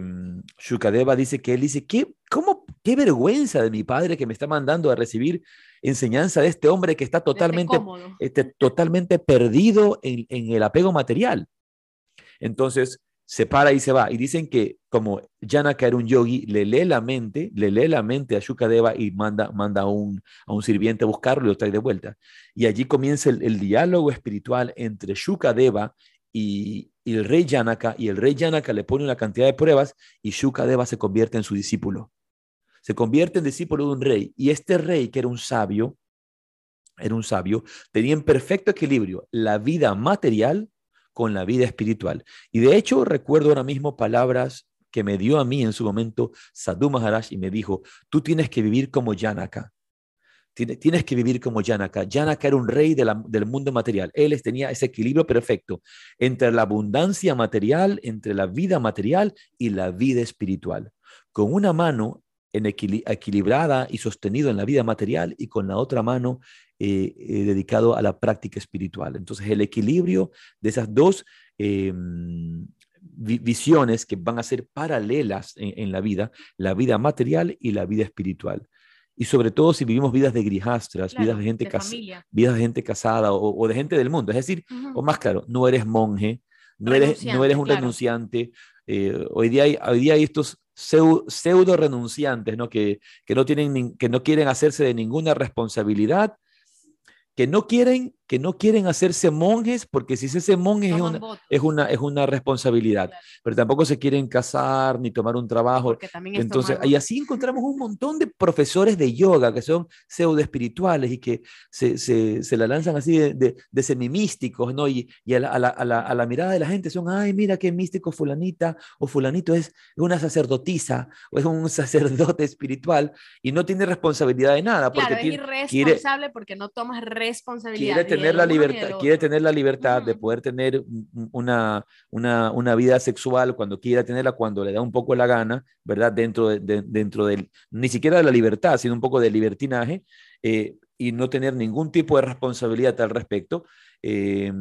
Shukadeva dice que él dice, ¿qué, cómo, qué vergüenza de mi padre que me está mandando a recibir enseñanza de este hombre que está totalmente, este, totalmente perdido en, el apego material. Entonces se para y se va. Y dicen que como Janaka era un yogi, le lee la mente, le lee la mente a Shukadeva y manda, manda a, un, a un sirviente a buscarlo y lo trae de vuelta. Y allí comienza el, el diálogo espiritual entre Shukadeva y, el rey Yanaka, y el rey Yanaka le pone una cantidad de pruebas y Shukadeva se convierte en su discípulo. Se convierte en discípulo de un rey y este rey, que era un sabio, era un sabio, tenía en perfecto equilibrio la vida material con la vida espiritual. Y de hecho recuerdo ahora mismo palabras que me dio a mí en su momento Sadhu Maharaj y me dijo, tú tienes que vivir como Janaka. Tienes que vivir como Janaka. Janaka era un rey del mundo material. Él tenía ese equilibrio perfecto entre la abundancia material, entre la vida material y la vida espiritual. Con una mano en equilibrada y sostenido en la vida material y con la otra mano eh, eh, dedicado a la práctica espiritual. Entonces, el equilibrio de esas dos em, visiones que van a ser paralelas en, la vida, la vida material y la vida espiritual. Y sobre todo si vivimos vidas de grijastras, vidas, de gente vidas de gente casada o, de gente del mundo. Es decir, o más claro, no eres monje, no eres, no eres un renunciante. Eh, hoy, día hay, hay estos pseudo, renunciantes que no quieren hacerse de ninguna responsabilidad que no quieren, que no quieren hacerse monjes, porque si se hace monje es una, es una, es una responsabilidad, pero tampoco se quieren casar ni tomar un trabajo. Entonces, y así encontramos un montón de profesores de yoga que son pseudo espirituales y que se, se, se la lanzan así de, de, de semimísticos, ¿no? Y, y a, la, a, la, a, la, mirada de la gente son, ay, mira qué místico fulanita o fulanito es una sacerdotisa o es un [laughs] sacerdote espiritual y no tiene responsabilidad de nada. Porque claro, es irresponsable porque no tomas responsabilidad responsabilidad. Quiere tener, la libertad, quiere tener la libertad de poder tener una, una, una, vida sexual cuando quiera tenerla, cuando le da un poco la gana, ¿verdad? Dentro, de, dentro del, ni siquiera de la libertad, sino un poco de libertinaje, eh, y no tener ningún tipo de responsabilidad al respecto. Eh,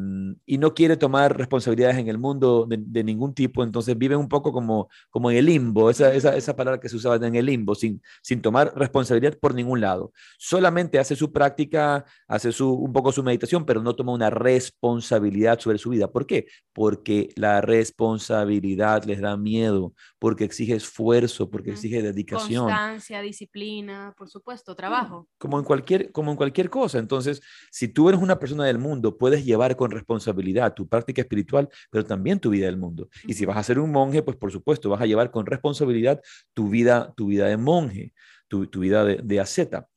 y no quiere tomar responsabilidades en el mundo de, ningún tipo, entonces vive un poco como, como en el limbo, esa, esa, esa, palabra que se usaba en el limbo, sin, sin tomar responsabilidad por ningún lado. Solamente hace su práctica, hace su, un poco su meditación, pero no toma una responsabilidad sobre su vida. ¿Por qué? Porque la responsabilidad les da miedo, porque exige esfuerzo, porque exige dedicación. Constancia, disciplina, por supuesto, trabajo. Como en cualquier, como en cualquier cosa. Entonces, si tú eres una persona del mundo, puedes llevar con responsabilidad tu práctica espiritual, pero también tu vida del mundo. Y si vas a ser un monje, pues por supuesto vas a llevar con responsabilidad tu vida, tu vida de monje, tu, vida de, de asceta.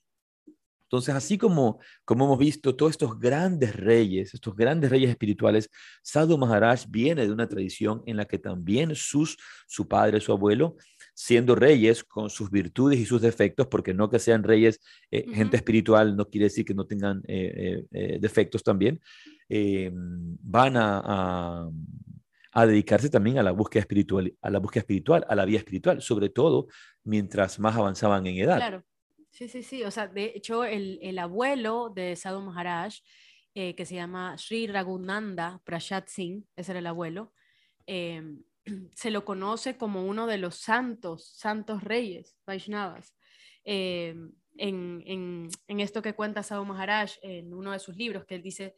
Entonces, así como, como hemos visto todos estos grandes reyes, estos grandes reyes espirituales, Sadhu Maharaj viene de una tradición en la que también sus, su padre, su abuelo, siendo reyes con sus virtudes y sus defectos, porque no que sean reyes, eh, gente espiritual no quiere decir que no tengan eh, eh, defectos también, van a, a, dedicarse también a la búsqueda espiritual, a la búsqueda espiritual, a la vida espiritual, sobre todo mientras más avanzaban en edad. Claro, sí, sí, sí, o sea, de hecho el, el abuelo de Sadhu Maharaj, que se llama Sri Raghunanda Prasad Singh, ese era el abuelo, [clears throat] se lo conoce como uno de los santos, santos reyes, Vaishnavas. Eh, en, esto que cuenta Sadhu Maharaj en uno de sus libros, que él dice,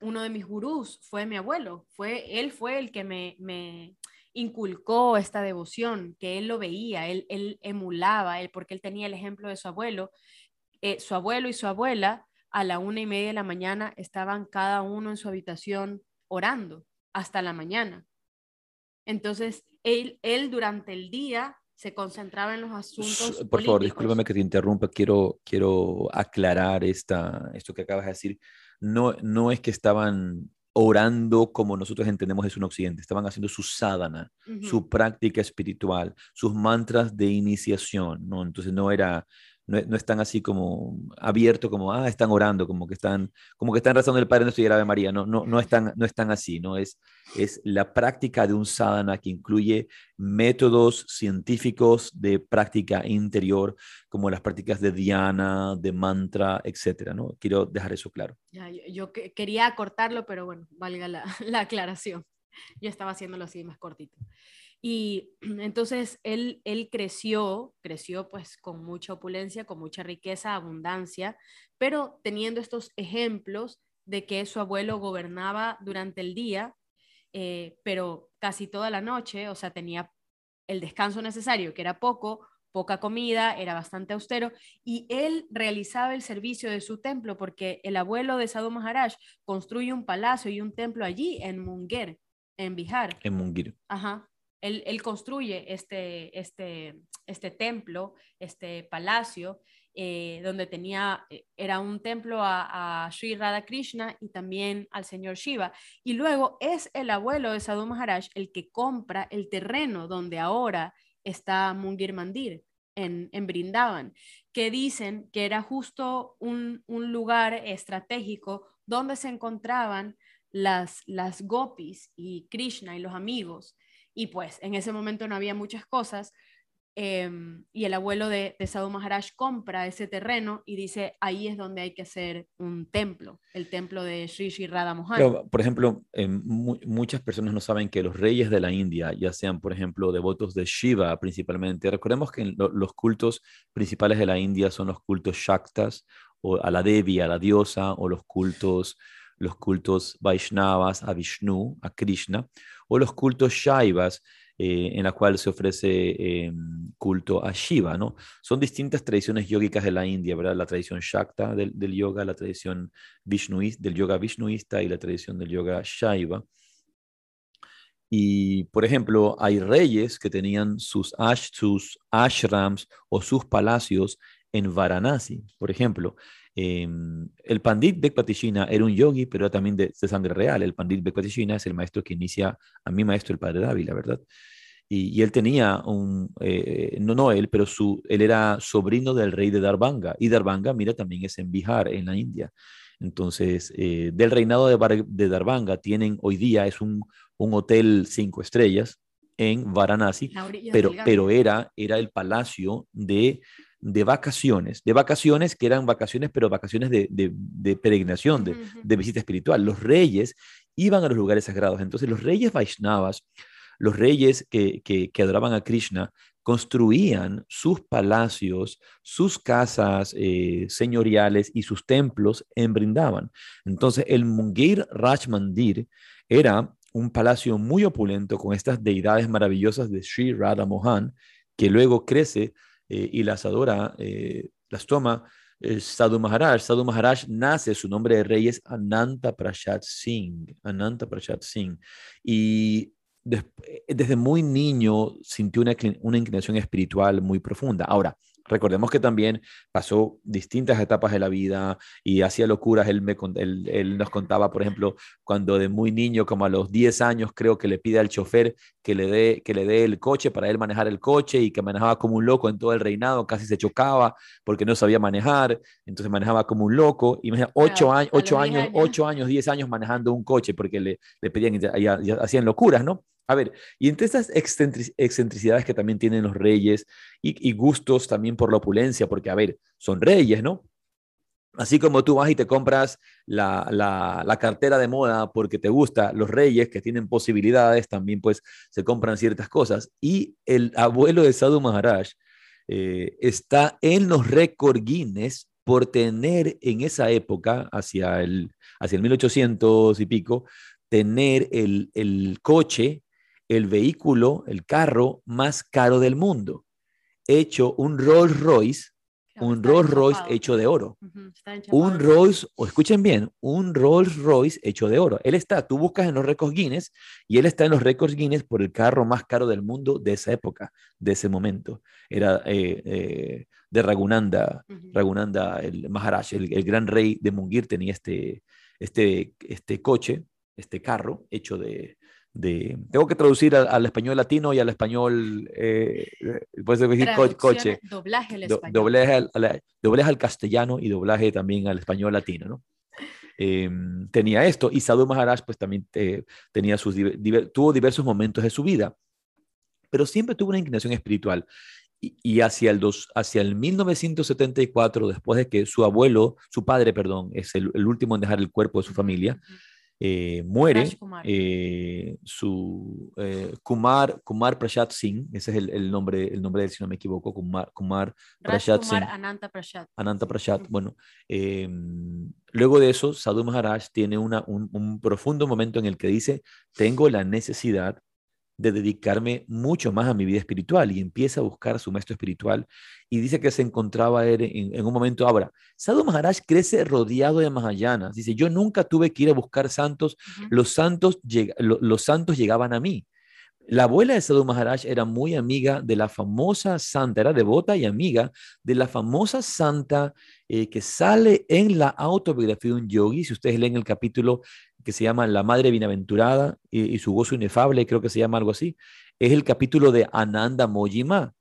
uno de mis gurús fue mi abuelo, fue, él fue el que me, inculcó esta devoción, que él lo veía, él, él emulaba, él, porque él tenía el ejemplo de su abuelo. Eh, su abuelo y su abuela a la una y media de la mañana estaban cada uno en su habitación orando hasta la mañana. Entonces, él, él durante el día se concentraba en los asuntos. Por favor, discúlpame que te interrumpa, quiero, quiero aclarar esta, esto que acabas de decir. No, no es que estaban orando como nosotros entendemos eso en Occidente, estaban haciendo su sadhana, su práctica espiritual, sus mantras de iniciación, ¿no? Entonces no era, no, no, están así como abiertos, como, ah, están orando, como que están, como que están rezando el Padre Nuestro y el Ave María. No, no, no, están, no están así, ¿no? Es, es la práctica de un sadhana que incluye métodos científicos de práctica interior, como las prácticas de dhyana, de mantra, etcétera, ¿no? Quiero dejar eso claro. Ya, yo, quería acortarlo, pero bueno, valga la, [laughs] la aclaración. Yo estaba haciéndolo así más cortito. Y [clears throat] entonces él, él creció, creció pues con mucha opulencia, con mucha riqueza, abundancia, pero teniendo estos ejemplos de que su abuelo gobernaba durante el día, eh, pero casi toda la noche, o sea, tenía el descanso necesario, que era poco, poca comida, era bastante austero, y él realizaba el servicio de su templo porque el abuelo de Sadhu Maharaj construye un palacio y un templo allí en Munger, En Bihar. En Mungir. Ajá. Él, construye este, este, este templo, este palacio, eh, donde tenía, eh, era un templo a, a, Sri Radha Krishna y también al señor Shiva. Y luego es el abuelo de Sadhu Maharaj el que compra el terreno donde ahora está Mungir Mandir en, en Brindavan, que dicen que era justo un, un lugar estratégico donde se encontraban las, las gopis y Krishna y los amigos. Y pues en ese momento no había muchas cosas, Em, y el abuelo de, de Sadhu Maharaj compra ese terreno y dice, ahí es donde hay que hacer un templo, el templo de Sri Sri Radha por ejemplo, eh, mu muchas personas no saben que los reyes de la India, ya sean, por ejemplo, devotos de Shiva principalmente, recordemos que lo, los cultos principales de la India son los cultos Shaktas, o a la Devi, a la diosa, o los cultos los cultos Vaishnavas a Vishnu, a Krishna, o los cultos Shaivas, eh, en la cual se ofrece eh, culto a Shiva, ¿no? Son distintas tradiciones yógicas de la India, ¿verdad? La tradición Shakta del, yoga, la tradición del yoga Vishnuista y la tradición del yoga Shaiva. Y, por ejemplo, hay reyes que tenían sus, ash, sus ashrams o sus palacios en Varanasi. Por ejemplo, eh, el Pandit Bekpatishina era un yogi, pero también de, de sangre real. El Pandit Bekpatishina es el maestro que inicia a mi maestro, el padre Dávila, ¿verdad? Y, y él tenía un, eh, no, no él, pero su, él era sobrino del rey de Darbanga. Y Darbanga, mira, también es en Bihar, en la India. Entonces, eh, del reinado de, Bar de Darbanga tienen hoy día, es un, un hotel cinco estrellas en Varanasi, pero, pero era, era el palacio de de vacaciones, de vacaciones que eran vacaciones, pero vacaciones de, de, de peregrinación, de, de, visita espiritual. Los reyes iban a los lugares sagrados. Entonces los reyes Vaishnavas, los reyes que, que, que adoraban a Krishna, construían sus palacios, sus casas eh, señoriales y sus templos en Brindavan. Entonces el Mungir Raj Mandir era un palacio muy opulento con estas deidades maravillosas de Sri Radha Mohan, que luego crece eh, y las adora, eh, las toma eh, Sadhu Maharaj. Sadhu Maharaj nace, su nombre de rey es Ananta Prasad Singh, Ananta Prasad Singh. Y desde muy niño sintió una, una inclinación espiritual muy profunda. Ahora, Recordemos que también pasó distintas etapas de la vida y hacía locuras. Él, me, él, él, nos contaba, por ejemplo, cuando de muy niño, como a los 10 años, creo que le pide al chofer que le dé, que le dé el coche para él manejar el coche y que manejaba como un loco en todo el reinado, casi se chocaba porque no sabía manejar, entonces manejaba como un loco. Y me 8 años, 8 años, 8 años, 10 años manejando un coche porque le, le pedían, ya, ya hacían locuras, ¿no? A ver, y entre estas excentricidades que también tienen los reyes y, y, gustos también por la opulencia, porque, a ver, son reyes, ¿no? Así como tú vas y te compras la, la, la, cartera de moda porque te gusta, los reyes que tienen posibilidades también pues se compran ciertas cosas. Y el abuelo de Sadhu Maharaj eh, está en los récord Guinness por tener en esa época, hacia el, hacia el 1800 y pico, tener el, el coche el vehículo, el carro más caro del mundo, hecho un Rolls Royce, un Rolls Royce hecho de oro. Uh -huh, un Rolls, o escuchen bien, un Rolls Royce hecho de oro. Él está, tú buscas en los récords Guinness y él está en los récords Guinness por el carro más caro del mundo de esa época, de ese momento. Era eh, eh, de Ragunanda, uh -huh. Ragunanda, el Maharaj, el, el, gran rey de Mungir tenía este, este, este coche, este carro hecho de, de, tengo que traducir al, al, español latino y al español, eh, puedes decir co coche. Doblaje al español. Do, doblaje, al, al, doblaje al, castellano y doblaje también al español latino, ¿no? Eh, tenía esto y Sadhu Maharaj pues también eh, tenía sus, diver, tuvo diversos momentos de su vida, pero siempre tuvo una inclinación espiritual. Y, y hacia, el dos, hacia el 1974, después de que su abuelo, su padre, perdón, es el, el último en dejar el cuerpo de su familia, uh -huh eh, muere eh, su eh, Kumar, Kumar Prasad Singh, ese es el, el, nombre, el nombre de él, si no me equivoco, Kumar, Kumar Prasad Singh. Ananta Prasad. Ananta -huh. Bueno, em, luego de eso, Sadhu Maharaj tiene una, un, un, profundo momento en el que dice, tengo la necesidad de dedicarme mucho más a mi vida espiritual y empieza a buscar a su maestro espiritual y dice que se encontraba él en, un momento ahora. Sadhu Maharaj crece rodeado de Mahayanas. Dice, yo nunca tuve que ir a buscar santos, los, santos los santos llegaban a mí. La abuela de Sadhu Maharaj era muy amiga de la famosa santa, era devota y amiga de la famosa santa eh, que sale en la autobiografía de un yogi. Si ustedes leen el capítulo que se llama La Madre Bienaventurada y, su gozo inefable, creo que se llama algo así, es el capítulo de Ananda Mojima.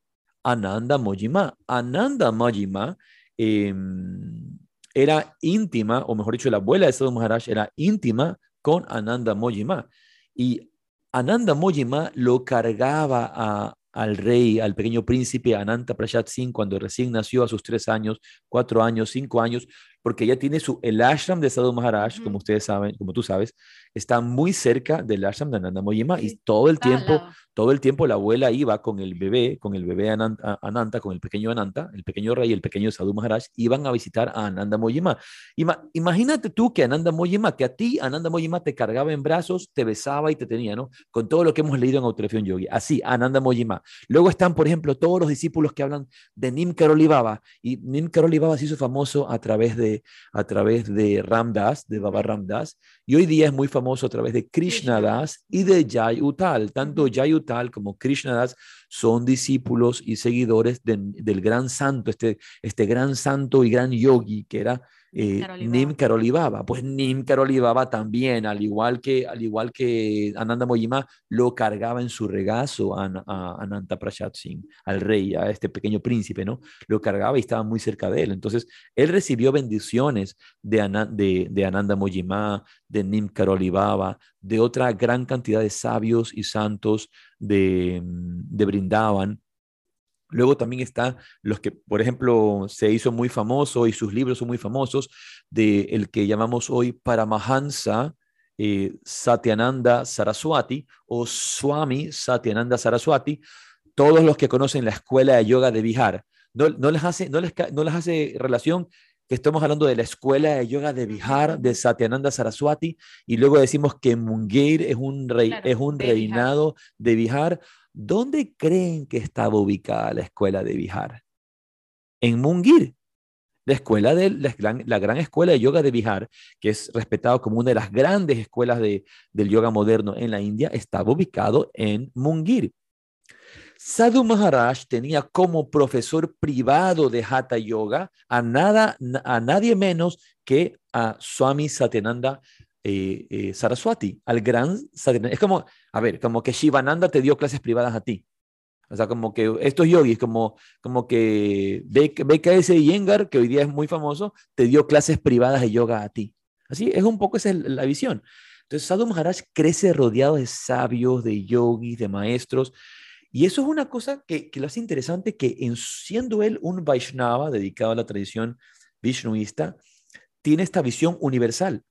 Ananda Mojima. Ananda Mojima em, era íntima, o mejor dicho, la abuela de Sadhu Maharaj era íntima con Ananda Mojima. Y Ananda Mojima lo cargaba al rey, al pequeño príncipe Ananta Prasad Singh cuando recién nació a sus tres años, cuatro años, cinco años, porque ella tiene su, el ashram de Sadhu Maharaj, como ustedes saben, como tú sabes, está muy cerca del ashram de Ananda Mojima y todo el tiempo, todo el tiempo la abuela iba con el bebé, con el bebé Ananta, con el pequeño Ananta, el pequeño rey, el pequeño Sadhu Maharaj, iban a visitar a Ananda Mojima. imagínate tú que Ananda Mojima, que a ti Ananda Mojima te cargaba en brazos, te besaba y te tenía, ¿no? Con todo lo que hemos leído en Autorefión Yogi. Así, Ananda Mojima. Luego están, por ejemplo, todos los discípulos que hablan de Nim Karolibaba y Nim Karolibaba se hizo famoso a través de a través de Ramdas, de Baba Ramdas, y hoy día es muy famoso a través de Krishna Das y de Jai Utal. Tanto Jai Utal como Krishna Das son discípulos y seguidores del gran santo, este, este gran santo y gran yogi que era eh, Nim Karolibaba. Pues Nim Karolibaba también, al igual que, al igual que Ananda Mojima, lo cargaba en su regazo a, Ananta Prasad Singh, al rey, a este pequeño príncipe, ¿no? Lo cargaba y estaba muy cerca de él. Entonces, él recibió bendiciones de, de, de Ananda Mojima, de Nim Karolibaba, de otra gran cantidad de sabios y santos de, de Brindavan Luego también está los que, por ejemplo, se hizo muy famoso y sus libros son muy famosos, de el que llamamos hoy Paramahansa eh, Satyananda Saraswati o Swami Satyananda Saraswati, todos los que conocen la escuela de yoga de Bihar. No, les, hace, no, les, no les hace relación estamos hablando de la escuela de yoga de Bihar, de Satyananda Saraswati, y luego decimos que Mungir es un, rey, es un reinado de Bihar. ¿Dónde creen que estaba ubicada la escuela de Bihar? En Mungir, la escuela de la gran, escuela de yoga de Bihar, que es respetado como una de las grandes escuelas de, del yoga moderno en la India, estaba ubicado en Mungir. Sadhu Maharaj tenía como profesor privado de Hatha Yoga a, nada, a nadie menos que a Swami Satyananda eh, eh, Saraswati, al gran Es como, a ver, como que Shivananda te dio clases privadas a ti. O sea, como que estos yogis, como, como que BKS Yengar, que hoy día es muy famoso, te dio clases privadas de yoga a ti. Así es un poco esa es la visión. Entonces, Sadhu Maharaj crece rodeado de sabios, de yogis, de maestros. Y eso es una cosa que, que lo hace interesante, que en, siendo él un Vaishnava dedicado a la tradición vishnuista, tiene esta visión universal.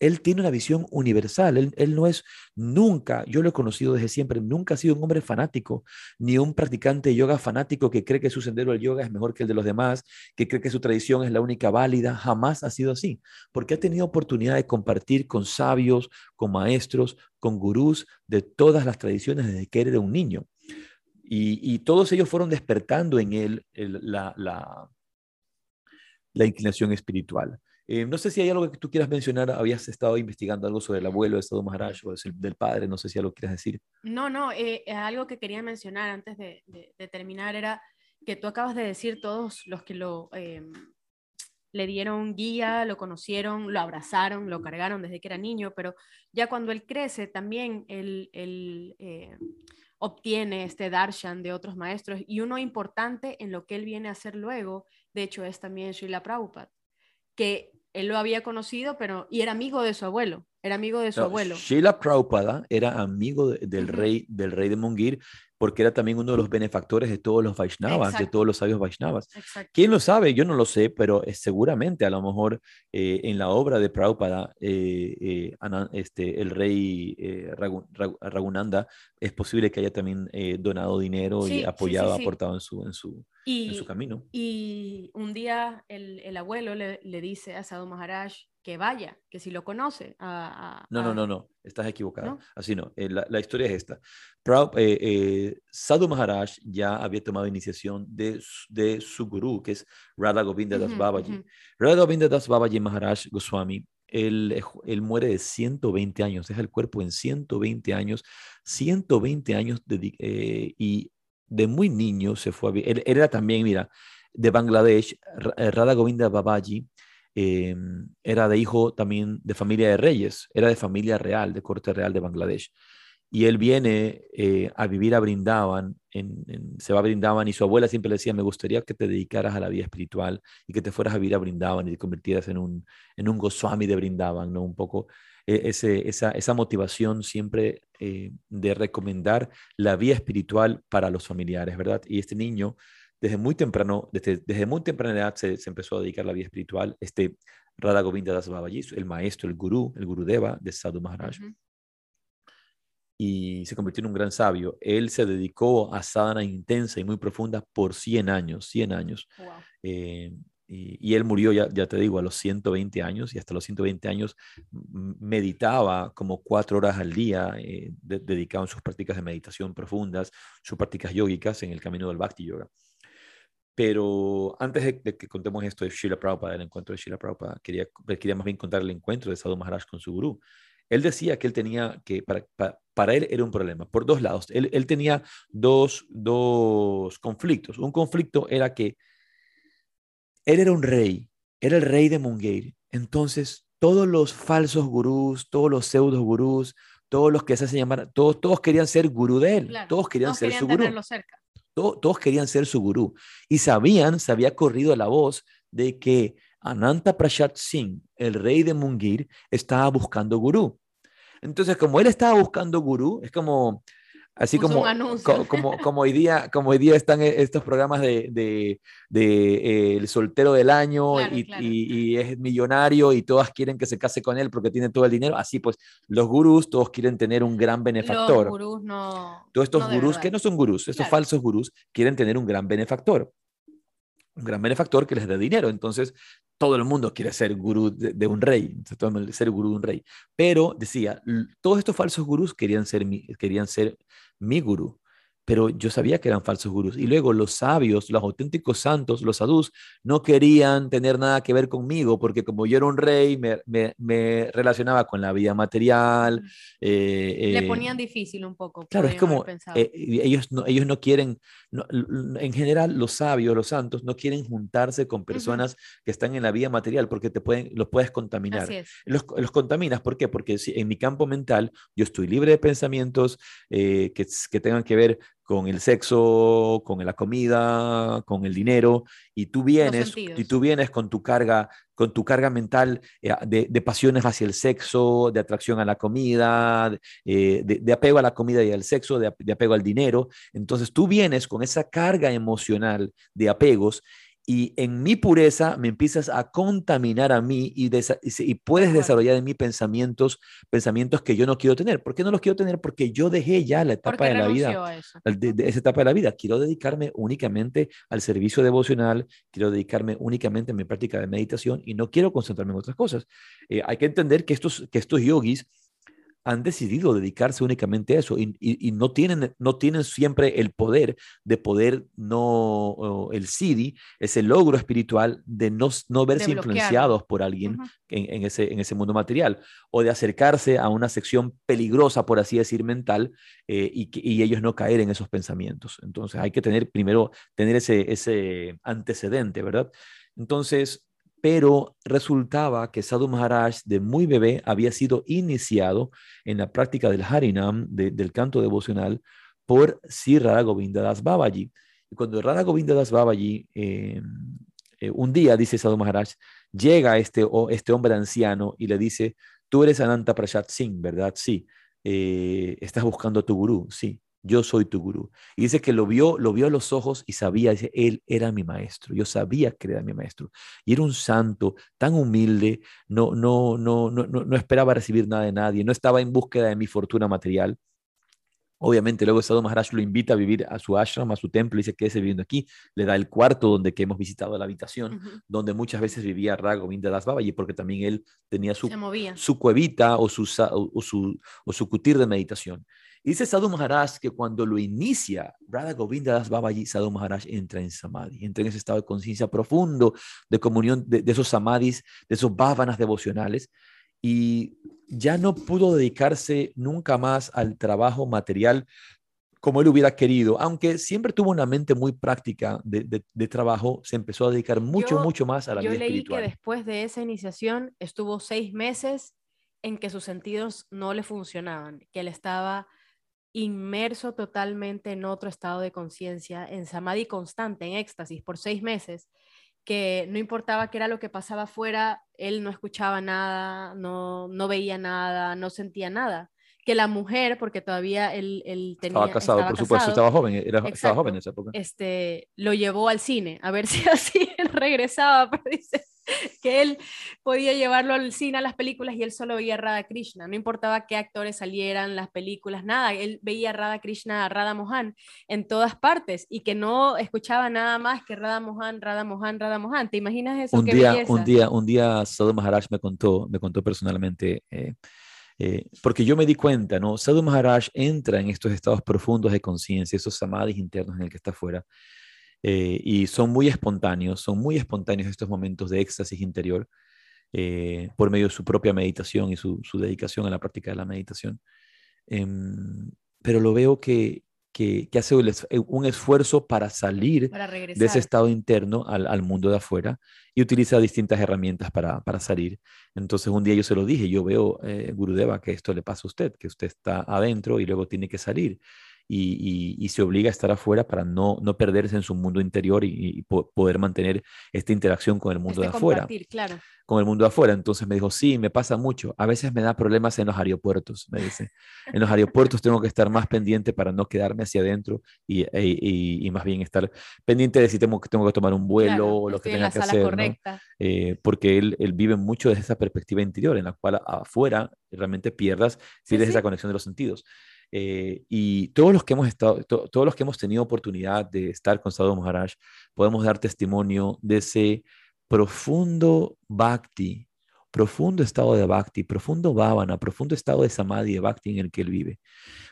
Él tiene una visión universal. Él, no es nunca, yo lo he conocido desde siempre, nunca ha sido un hombre fanático, ni un practicante de yoga fanático que cree que su sendero del yoga es mejor que el de los demás, que cree que su tradición es la única válida. Jamás ha sido así, porque ha tenido oportunidad de compartir con sabios, con maestros, con gurús de todas las tradiciones desde que era un niño. Y, todos ellos fueron despertando en él la, inclinación espiritual. Eh, no sé si hay algo que tú quieras mencionar, habías estado investigando algo sobre el abuelo de Sadhu Maharaj o del padre, no sé si algo quieras decir. No, no, eh, algo que quería mencionar antes de, terminar era que tú acabas de decir todos los que lo eh, le dieron guía, lo conocieron, lo abrazaron, lo cargaron desde que era niño, pero ya cuando él crece también él, él obtiene este darshan de otros maestros y uno importante en lo que él viene a hacer luego, de hecho es también Srila Prabhupada, que él lo había conocido, pero y era amigo de su abuelo, era amigo de su abuelo. Sheila Prabhupada era amigo del rey del rey de Mungir porque era también uno de los benefactores de todos los Vaishnavas, de todos los sabios Vaishnavas. ¿Quién lo sabe? Yo no lo sé, pero es seguramente a lo mejor eh, en la obra de Prabhupada, eh, eh, este, el rey Ragunanda, es posible que haya también donado dinero y apoyado, aportado en su, en su, en su camino. Y un día el, el abuelo le, le, dice a Sadhu Maharaj, que vaya, que si lo conoce. A, no, no, no, no, estás equivocada. Así no, eh, la, historia es esta. Eh, eh, Sadhu Maharaj ya había tomado iniciación de, de su gurú, que es Radha Govinda Das Babaji. Radha Govinda Das Babaji Maharaj Goswami, él, él, muere de 120 años, deja el cuerpo en 120 años, 120 años de, y de muy niño se fue a él, él era también, mira, de Bangladesh, Radha Govinda Babaji, Em, era de hijo también de familia de reyes, era de familia real, de corte real de Bangladesh. Y él viene eh, a vivir a Brindavan, se va a Brindavan y su abuela siempre le decía, me gustaría que te dedicaras a la vida espiritual y que te fueras a vivir a Brindavan y te convirtieras en un, en un Goswami de Brindavan, ¿no? Un poco e, esa, esa, motivación siempre eh, de recomendar la vida espiritual para los familiares, ¿verdad? Y este niño desde muy temprano, desde, desde muy temprana edad se, empezó a dedicar a la vida espiritual. Este Radha Govinda Das Babaji, el maestro, el gurú, el gurudeva de Sadhu Maharaj. Y se convirtió en un gran sabio. Él se dedicó a sadhana intensa y muy profunda por 100 años, 100 años. Eh, y, él murió, ya, ya, te digo, a los 120 años y hasta los 120 años meditaba como cuatro horas al día, eh, dedicado en sus prácticas de meditación profundas, sus prácticas yógicas en el camino del Bhakti Yoga. Pero antes de, que contemos esto de Shila Prabhupada, el encuentro de Shila Prabhupada, quería, quería más bien contar el encuentro de Sadhu Maharaj con su gurú. Él decía que él tenía que, para, para, él era un problema, por dos lados. Él, él tenía dos, dos conflictos. Un conflicto era que él era un rey, era el rey de Mungeir. Entonces, todos los falsos gurús, todos los pseudo gurús, todos los que se hacen llamar, todos, todos querían ser gurú de él, todos querían ser su gurú. Cerca todos querían ser su gurú y sabían, se había corrido la voz de que Ananta Prasad Singh, el rey de Mungir, estaba buscando gurú. Entonces, como él estaba buscando gurú, es como, Así como, [laughs] como, como, hoy día, como hoy día están e, estos programas de, de, eh, el soltero del año y, Y, es millonario y todas quieren que se case con él porque tiene todo el dinero. Así pues, los gurús todos quieren tener un gran benefactor. Los gurús no. Todos estos gurús que no son gurús, estos falsos gurús quieren tener un gran benefactor un gran benefactor que les dé dinero. Entonces, todo el mundo quiere ser gurú de, un rey, ser gurú de un rey. Pero decía, todos estos falsos gurús querían ser querían ser mi gurú pero yo sabía que eran falsos gurús. Y luego los sabios, los auténticos santos, los sadhus, no querían tener nada que ver conmigo, porque como yo era un rey, me, relacionaba con la vida material. Eh, Le eh, ponían difícil un poco. Claro, es como eh, ellos, no, ellos no quieren, en general los sabios, los santos, no quieren juntarse con personas que están en la vida material, porque te pueden, los puedes contaminar. Los, los, contaminas, ¿por qué? Porque en mi campo mental yo estoy libre de pensamientos que, que tengan que ver con el sexo, con la comida, con el dinero, y tú vienes, y tú vienes con tu carga, con tu carga mental eh, de, pasiones hacia el sexo, de atracción a la comida, eh, de, apego a la comida y al sexo, de, apego al dinero. Entonces tú vienes con esa carga emocional de apegos y en mi pureza me empiezas a contaminar a mí y, y, puedes desarrollar en mí pensamientos, pensamientos que yo no quiero tener. ¿Por qué no los quiero tener? Porque yo dejé ya la etapa de la vida, de, esa etapa de la vida. Quiero dedicarme únicamente al servicio devocional, quiero dedicarme únicamente a mi práctica de meditación y no quiero concentrarme en otras cosas. Eh, hay que entender que estos, que estos yogis han decidido dedicarse únicamente a eso y, no, tienen, no tienen siempre el poder de poder no, el CD, ese logro espiritual de no, no verse influenciados por alguien en, ese, en ese mundo material o de acercarse a una sección peligrosa, por así decir, mental eh, y, y, ellos no caer en esos pensamientos. Entonces hay que tener primero, tener ese, ese antecedente, ¿verdad? Entonces, pero resultaba que Sadhu Maharaj de muy bebé había sido iniciado en la práctica del Harinam, del canto devocional, por Sri Radha Govinda Das Babaji. Y cuando Radha Govinda Das Babaji, em, eh, un día, dice Sadhu Maharaj, llega este, este hombre anciano y le dice, tú eres Ananta Prasad Singh, ¿verdad? Sí. Eh, estás buscando a tu gurú, sí yo soy tu gurú. Y dice que lo vio, lo vio a los ojos y sabía, dice, él era mi maestro. Yo sabía que era mi maestro. Y era un santo tan humilde, no, no, no, no, no esperaba recibir nada de nadie, no estaba en búsqueda de mi fortuna material. Obviamente, luego Sadhu Maharaj lo invita a vivir a su ashram, a su templo, y dice que viviendo aquí, le da el cuarto donde que hemos visitado la habitación, donde muchas veces vivía Raghavinda Das Babaji, porque también él tenía su, su cuevita o su, o, su, o su kutir de meditación. Y dice Sadhu Maharaj que cuando lo inicia Radha Govinda Das Babaji, Sadhu Maharaj entra en samadhi, entra en ese estado de conciencia profundo, de comunión de, esos samadhis, de esos bhavanas devocionales, y ya no pudo dedicarse nunca más al trabajo material como él hubiera querido, aunque siempre tuvo una mente muy práctica de, trabajo, se empezó a dedicar mucho, mucho más a la vida espiritual. Yo leí que después de esa iniciación estuvo seis meses en que sus sentidos no le funcionaban, que él estaba inmerso totalmente en otro estado de conciencia, en samadhi constante, en éxtasis, por seis meses, que no importaba qué era lo que pasaba afuera, él no escuchaba nada, no, no veía nada, no sentía nada. Que la mujer, porque todavía él, él tenía... Estaba casado, por supuesto, estaba joven, era, estaba joven en esa época. Este, lo llevó al cine, a ver [laughs] si así regresaba, pero dice, [laughs] que él podía llevarlo al cine a las películas y él solo veía a Radha Krishna, no importaba qué actores salieran las películas, nada, él veía a Radha Krishna, a Radha Mohan en todas partes y que no escuchaba nada más que Radha Mohan, Radha Mohan, Radha Mohan. ¿Te imaginas eso? Un día, un día, un día Sadhu Maharaj me contó, me contó personalmente. Eh, eh, porque yo me di cuenta, ¿no? Sadhu Maharaj entra en estos estados profundos de conciencia, esos samadhis internos en el que está fuera, eh, y son muy espontáneos, son muy espontáneos estos momentos de éxtasis interior eh, por medio de su propia meditación y su, dedicación a la práctica de la meditación. Em, pero lo veo que, que, hace eh, un esfuerzo para salir de ese estado interno al, al, mundo de afuera y utiliza distintas herramientas para, para, salir. Entonces un día yo se lo dije, yo veo, Gurudeva, que esto le pasa a usted, que usted está adentro y luego tiene que salir y, se obliga a estar afuera para no, no perderse en su mundo interior y, poder mantener esta interacción con el mundo de afuera. Claro. Con el mundo de afuera. Entonces me dijo, sí, me pasa mucho. A veces me da problemas en los aeropuertos, me dice. En los aeropuertos tengo que estar más pendiente para no quedarme hacia adentro y, e, más bien estar pendiente de si tengo, tengo que tomar un vuelo o lo que tenga que hacer. Eh, porque él, él vive mucho desde esa perspectiva interior, en la cual afuera realmente pierdas, si esa conexión de los sentidos. Eh, y todos los que hemos estado, todos los que hemos tenido oportunidad de estar con Sadhu Maharaj, podemos dar testimonio de ese profundo bhakti, profundo estado de bhakti, profundo bhavana, profundo estado de samadhi, de bhakti en el que él vive.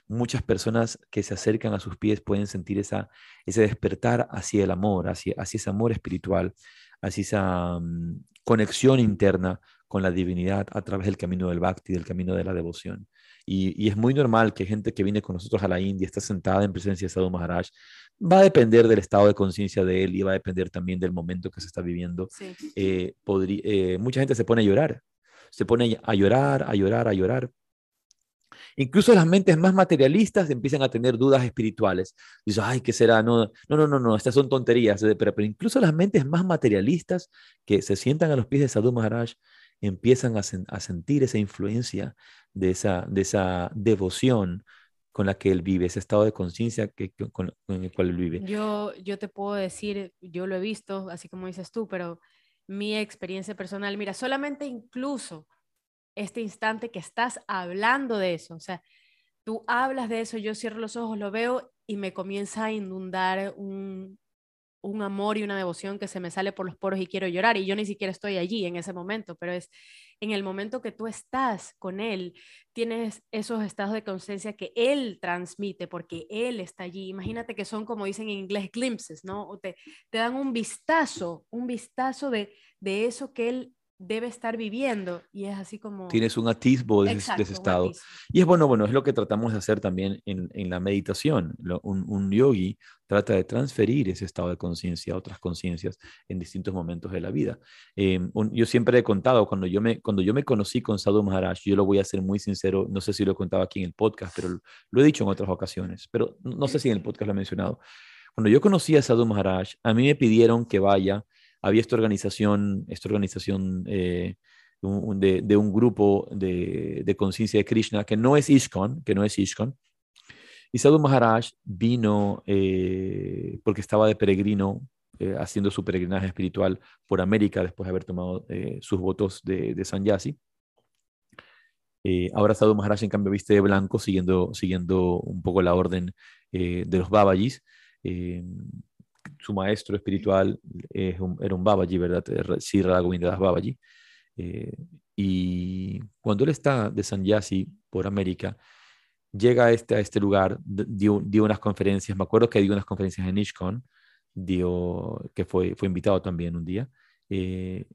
Muchas personas que se acercan a sus pies pueden sentir esa, ese despertar hacia el amor, hacia, hacia ese amor espiritual, hacia esa mm, conexión interna con la divinidad a través del camino del bhakti, del camino de la devoción. Y, es muy normal que gente que viene con nosotros a la India, está sentada en presencia de Sadhu Maharaj, va a depender del estado de conciencia de él y va a depender también del momento que se está viviendo. Eh, eh, mucha gente se pone a llorar, se pone a llorar, a llorar, a llorar. Incluso las mentes más materialistas empiezan a tener dudas espirituales. Dice, ay, ¿qué será? No, no, no, no, no estas son tonterías. Pero, pero incluso las mentes más materialistas que se sientan a los pies de Sadhu Maharaj empiezan a, sentir esa influencia de esa, de esa devoción con la que él vive, ese estado de conciencia que, con, el cual él vive. Yo, yo te puedo decir, yo lo he visto, así como dices tú, pero mi experiencia personal, mira, solamente incluso este instante que estás hablando de eso, o sea, tú hablas de eso, yo cierro los ojos, lo veo y me comienza a inundar un, un amor y una devoción que se me sale por los poros y quiero llorar y yo ni siquiera estoy allí en ese momento, pero es en el momento que tú estás con él, tienes esos estados de conciencia que él transmite porque él está allí. Imagínate que son como dicen en inglés glimpses, ¿no? O te, te dan un vistazo, un vistazo de, de eso que él debe estar viviendo y es así como... Tienes un atisbo de, ese estado. Y es bueno, bueno, es lo que tratamos de hacer también en, en la meditación. un, un, yogi trata de transferir ese estado de conciencia a otras conciencias en distintos momentos de la vida. Em, yo siempre he contado, cuando yo, me, cuando yo me conocí con Sadhu Maharaj, yo lo voy a ser muy sincero, no sé si lo he contado aquí en el podcast, pero lo he dicho en otras ocasiones, pero no sé si en el podcast lo he mencionado. Cuando yo conocí a Sadhu Maharaj, a mí me pidieron que vaya había esta organización, esta organización eh, de, un grupo de, conciencia de Krishna que no es ISKCON, que no es ISKCON. Y Sadhu Maharaj vino eh, porque estaba de peregrino eh, haciendo su peregrinaje espiritual por América después de haber tomado sus votos de, de Sanyasi. Eh, ahora Sadhu Maharaj, en cambio, viste de blanco, siguiendo, siguiendo un poco la orden eh, de los Babajis. Eh, su maestro espiritual era un Babaji, ¿verdad? Sri Raghuvindas Babaji. y cuando él está de Sanyasi por América, llega a este, a este lugar, dio, dio, unas conferencias, me acuerdo que dio unas conferencias en Ishkon, dio, que fue, fue invitado también un día. Eh,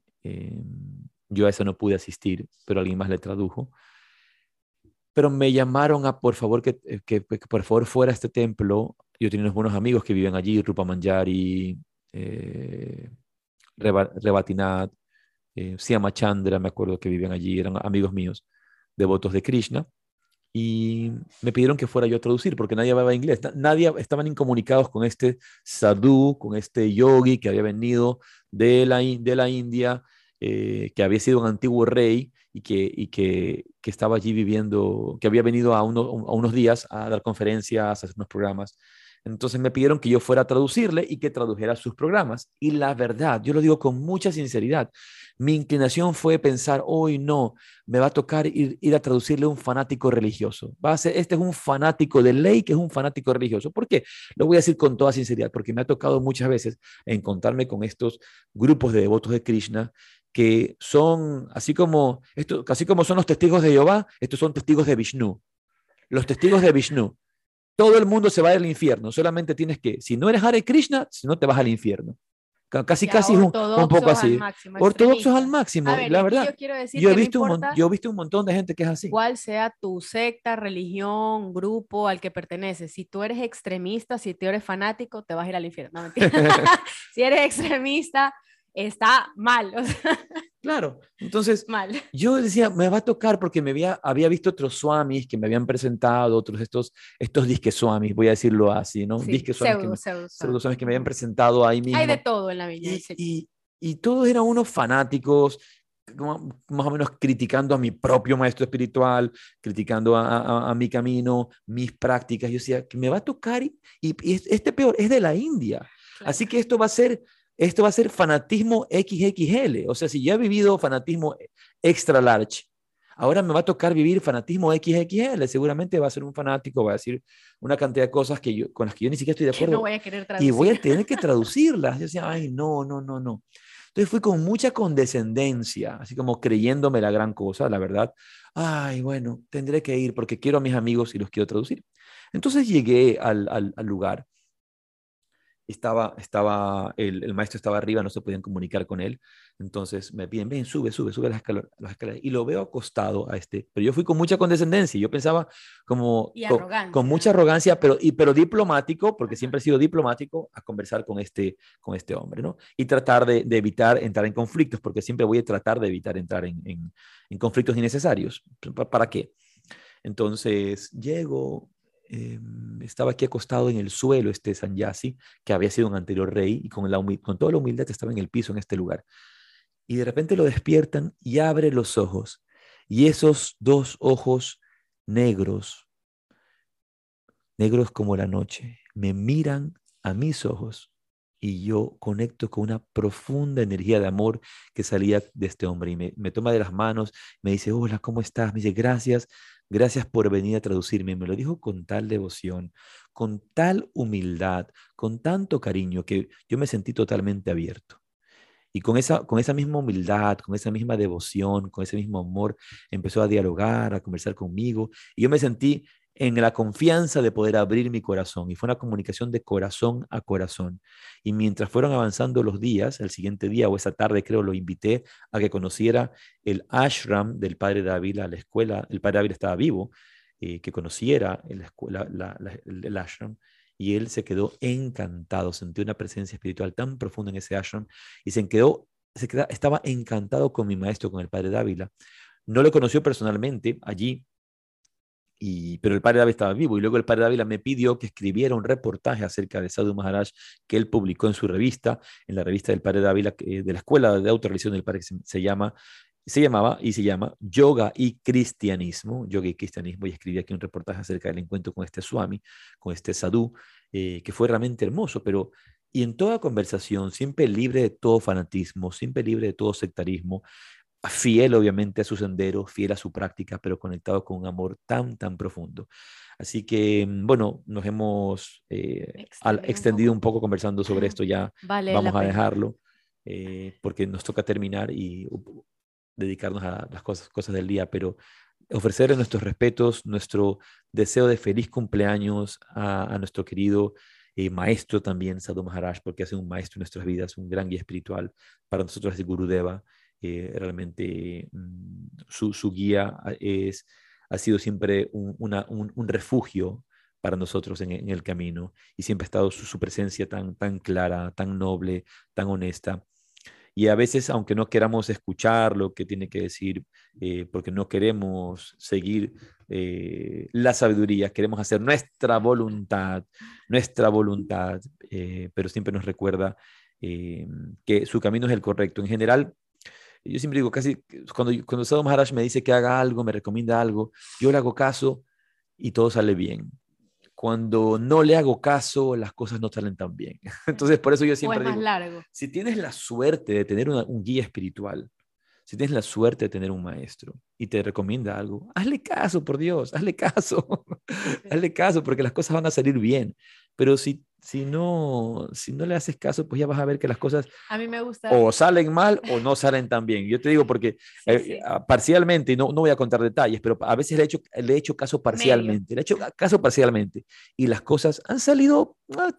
yo a eso no pude asistir, pero alguien más le tradujo. Pero me llamaron a, por favor, que, eh, que, por favor fuera a este templo. Yo tenía unos buenos amigos que viven allí, Rupa Manjari, eh, Rebatinat, eh, Chandra, me acuerdo que vivían allí, eran amigos míos, devotos de Krishna y me pidieron que fuera yo a traducir porque nadie hablaba inglés. Nadie estaban incomunicados con este sadhu, con este yogi que había venido de la, de la India, eh, que había sido un antiguo rey y que, que estaba allí viviendo, que había venido a, uno, a, unos días a dar conferencias, a hacer unos programas. Entonces me pidieron que yo fuera a traducirle y que tradujera sus programas. Y la verdad, yo lo digo con mucha sinceridad, mi inclinación fue pensar, hoy no, me va a tocar ir, ir, a traducirle a un fanático religioso. Va a ser, este es un fanático de ley que es un fanático religioso. ¿Por qué? Lo voy a decir con toda sinceridad, porque me ha tocado muchas veces encontrarme con estos grupos de devotos de Krishna que son, así como, esto, así como son los testigos de Jehová, estos son testigos de Vishnu. Los testigos de Vishnu. Todo el mundo se va al infierno, solamente tienes que, si no eres Hare Krishna, si no te vas al infierno. Casi, casi un, un, poco así. Máximo, ortodoxos al máximo, la verdad. Yo, yo he visto un, yo he visto un montón de gente que es así. Cuál sea tu secta, religión, grupo al que perteneces. Si tú eres extremista, si tú eres fanático, te vas a ir al infierno. No, [laughs] [laughs] si eres extremista, está mal. [laughs] Claro, entonces mal. yo decía, me va a tocar porque me había, había visto otros swamis que me habían presentado, otros estos, estos disque swamis, voy a decirlo así, ¿no? disque swamis, que, que me habían presentado ahí mismo. Hay de todo en la vida. Y, y, todos eran unos fanáticos, más o menos criticando a mi propio maestro espiritual, criticando a, a, mi camino, mis prácticas. Yo decía, que me va a tocar y, y este peor es de la India. Así que esto va a ser esto va a ser fanatismo XXL. O sea, si ya he vivido fanatismo extra large, ahora me va a tocar vivir fanatismo XXL. Seguramente va a ser un fanático, va a decir una cantidad de cosas que yo, con las que yo ni siquiera estoy de acuerdo. No voy a querer traducir. Y voy a tener que [laughs] traducirlas. Yo decía, ay, no, no, no, no. Entonces fui con mucha condescendencia, así como creyéndome la gran cosa, la verdad. Ay, bueno, tendré que ir porque quiero a mis amigos y los quiero traducir. Entonces llegué al, al, al lugar estaba, estaba el, el, maestro estaba arriba, no se podían comunicar con él. Entonces me piden, ven, sube, sube, sube las escaleras, las escaleras. Y lo veo acostado a este. Pero yo fui con mucha condescendencia. Yo pensaba como con, con, mucha arrogancia, pero, y, pero diplomático, porque siempre he sido diplomático, a conversar con este, con este hombre, ¿no? Y tratar de, de evitar entrar en conflictos, porque siempre voy a tratar de evitar entrar en, en, en conflictos innecesarios. ¿Para qué? Entonces llego, Em, estaba aquí acostado en el suelo este Sanyasi, que había sido un anterior rey, y con, la toda la humildad estaba en el piso en este lugar. Y de repente lo despiertan y abre los ojos. Y esos dos ojos negros, negros como la noche, me miran a mis ojos y yo conecto con una profunda energía de amor que salía de este hombre y me, me, toma de las manos, me dice, hola, ¿cómo estás? Me dice, gracias, Gracias por venir a traducirme. Me lo dijo con tal devoción, con tal humildad, con tanto cariño que yo me sentí totalmente abierto. Y con esa, con esa misma humildad, con esa misma devoción, con ese mismo amor, empezó a dialogar, a conversar conmigo. Y yo me sentí en la confianza de poder abrir mi corazón. Y fue una comunicación de corazón a corazón. Y mientras fueron avanzando los días, el siguiente día o esa tarde creo, lo invité a que conociera el ashram del padre David a la escuela. El padre David estaba vivo, eh, que conociera el, ashram. Y él se quedó encantado, sentí una presencia espiritual tan profunda en ese ashram y se quedó, se quedó, estaba encantado con mi maestro, con el padre Dávila. No lo conoció personalmente allí, pero el padre Dávila estaba vivo y luego el padre Dávila me pidió que escribiera un reportaje acerca de Sadhu Maharaj que él publicó en su revista, en la revista del padre Dávila, de la escuela de autorreligión del padre que se, llama, se llamaba y se llama Yoga y Cristianismo, Yoga y Cristianismo, y escribí aquí un reportaje acerca del encuentro con este Swami, con este Sadhu, eh, que fue realmente hermoso, pero y en toda conversación, siempre libre de todo fanatismo, siempre libre de todo sectarismo, fiel obviamente a su sendero, fiel a su práctica, pero conectado con un amor tan, tan profundo. Así que, mm, bueno, nos hemos eh, extendido un poco. conversando sobre esto, ya [laughs] vamos a dejarlo, eh, porque nos toca terminar y dedicarnos a las cosas, cosas del día, pero ofrecerle nuestros respetos, nuestro deseo de feliz cumpleaños a, nuestro querido eh, maestro también, Sadhu Maharaj, porque hace un maestro en nuestras vidas, un gran guía espiritual. Para nosotros es Gurudeva. Eh, realmente mm, su, su, guía es, ha sido siempre un, un, refugio para nosotros en, el camino y siempre ha estado su, su presencia tan, tan clara, tan noble, tan honesta y a veces, aunque no queramos escuchar lo que tiene que decir, eh, porque no queremos seguir eh, la sabiduría, queremos hacer nuestra voluntad, nuestra voluntad, eh, pero siempre nos recuerda que su camino es el correcto. En general, yo siempre digo, casi cuando, cuando Sadhu Maharaj me dice que haga algo, me recomienda algo, yo le hago caso y todo sale bien. Cuando no le hago caso, las cosas no salen tan bien. [laughs] Entonces, por eso yo siempre digo, si tienes la suerte de tener un guía espiritual, si tienes la suerte de tener un maestro y te recomienda algo, hazle caso, por Dios, hazle caso, [laughs] hazle caso, porque las cosas van a salir bien. Pero si si no, si no le haces caso, pues ya vas a ver que las cosas a mí me gusta. o salen mal o no salen tan bien. Yo te digo porque eh, ah, parcialmente, y no, no voy a contar detalles, pero a veces le he hecho, le he hecho caso parcialmente, le he hecho caso parcialmente y las cosas han salido ah,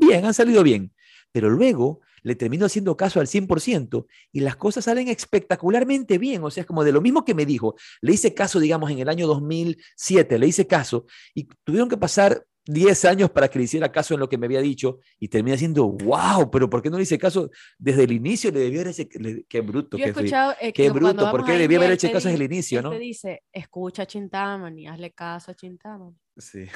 bien, han salido bien. Pero luego le termino haciendo caso al 100% y las cosas salen espectacularmente bien. O sea, es como de lo mismo que me dijo, le hice caso, digamos, en el año 2007, le hice caso y tuvieron que pasar 10 años para que le hiciera caso en lo que me había dicho y termina diciendo, wow, pero ¿por qué no le hice caso desde el inicio? Le debía haber hecho, qué bruto. Yo he escuchado eh, qué bruto, ¿por qué debía haber hecho caso desde el inicio? ¿no? Te dice, escucha a Chintamani, hazle caso a Chintamani. Sí.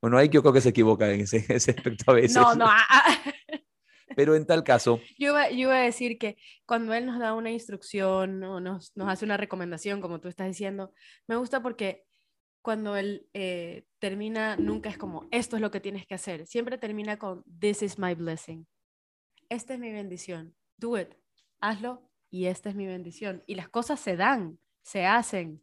Bueno, ahí yo creo que se equivoca en ese, aspecto a veces. No, no. Ah, ah. [laughs] Pero en tal caso. Yo iba, yo iba, a decir que cuando él nos da una instrucción o nos, nos hace una recomendación, como tú estás diciendo, me gusta porque cuando él eh, termina, nunca es como, esto es lo que tienes que hacer. Siempre termina con, this is my blessing. Esta es mi bendición. Do it. Hazlo y esta es mi bendición. Y las cosas se dan, se hacen.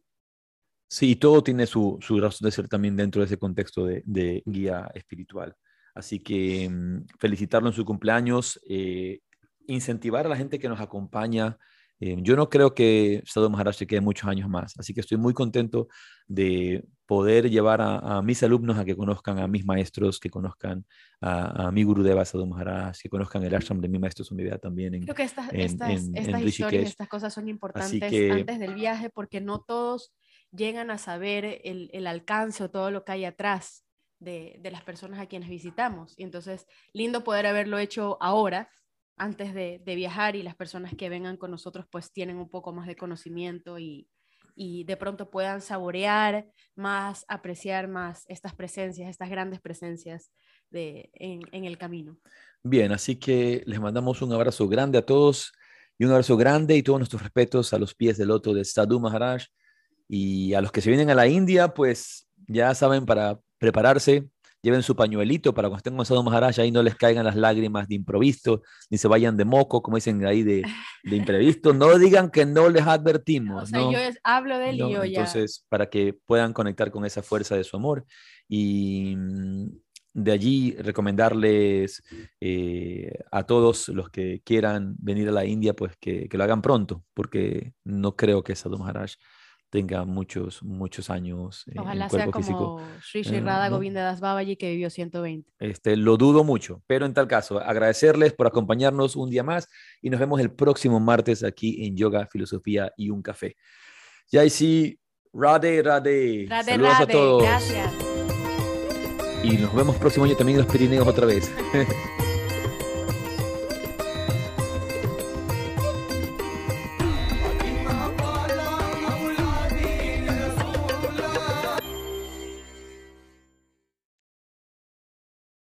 Sí, todo tiene su, su razón de ser también dentro de ese contexto de, guía espiritual. Así que mm, felicitarlo en su cumpleaños, eh, incentivar a la gente que nos acompaña eh, yo no creo que Sadhu Maharaj se quede muchos años más, así que estoy muy contento de poder llevar a, mis alumnos a que conozcan a mis maestros, que conozcan a, mi Guru Deva Sadhu Maharaj, que conozcan el ashram de mi maestro Sumidea también. En, creo que estas, estas, historias, estas cosas son importantes antes del viaje porque no todos llegan a saber el, el alcance o todo lo que hay atrás de, de, las personas a quienes visitamos. Y entonces, lindo poder haberlo hecho ahora antes de, viajar y las personas que vengan con nosotros pues tienen un poco más de conocimiento y, de pronto puedan saborear más, apreciar más estas presencias, estas grandes presencias de, en, el camino. Bien, así que les mandamos un abrazo grande a todos y un abrazo grande y todos nuestros respetos a los pies del loto de Sadhu Maharaj y a los que se vienen a la India, pues ya saben para prepararse, lleven su pañuelito para cuando estén con Sadhu Maharaj, ahí no les caigan las lágrimas de improviso, ni se vayan de moco, como dicen ahí de, de imprevisto. No digan que no les advertimos. yo hablo de él y yo ya. Entonces, para que puedan conectar con esa fuerza de su amor. Y mm, de allí recomendarles eh, a todos los que quieran venir a la India, pues que, que, lo hagan pronto, porque no creo que Sadhu Maharaj tenga muchos, muchos años. Ojalá sea como Sri Sri eh, Radha Govinda Das Babaji que vivió 120. Este, lo dudo mucho, pero en tal caso, agradecerles por acompañarnos un día más y nos vemos el próximo martes aquí en Yoga, Filosofía y un Café. Ya sí, Radhe, Radhe. Radhe Saludos a todos. Gracias. Y nos vemos próximo año también en los Pirineos otra vez. [laughs]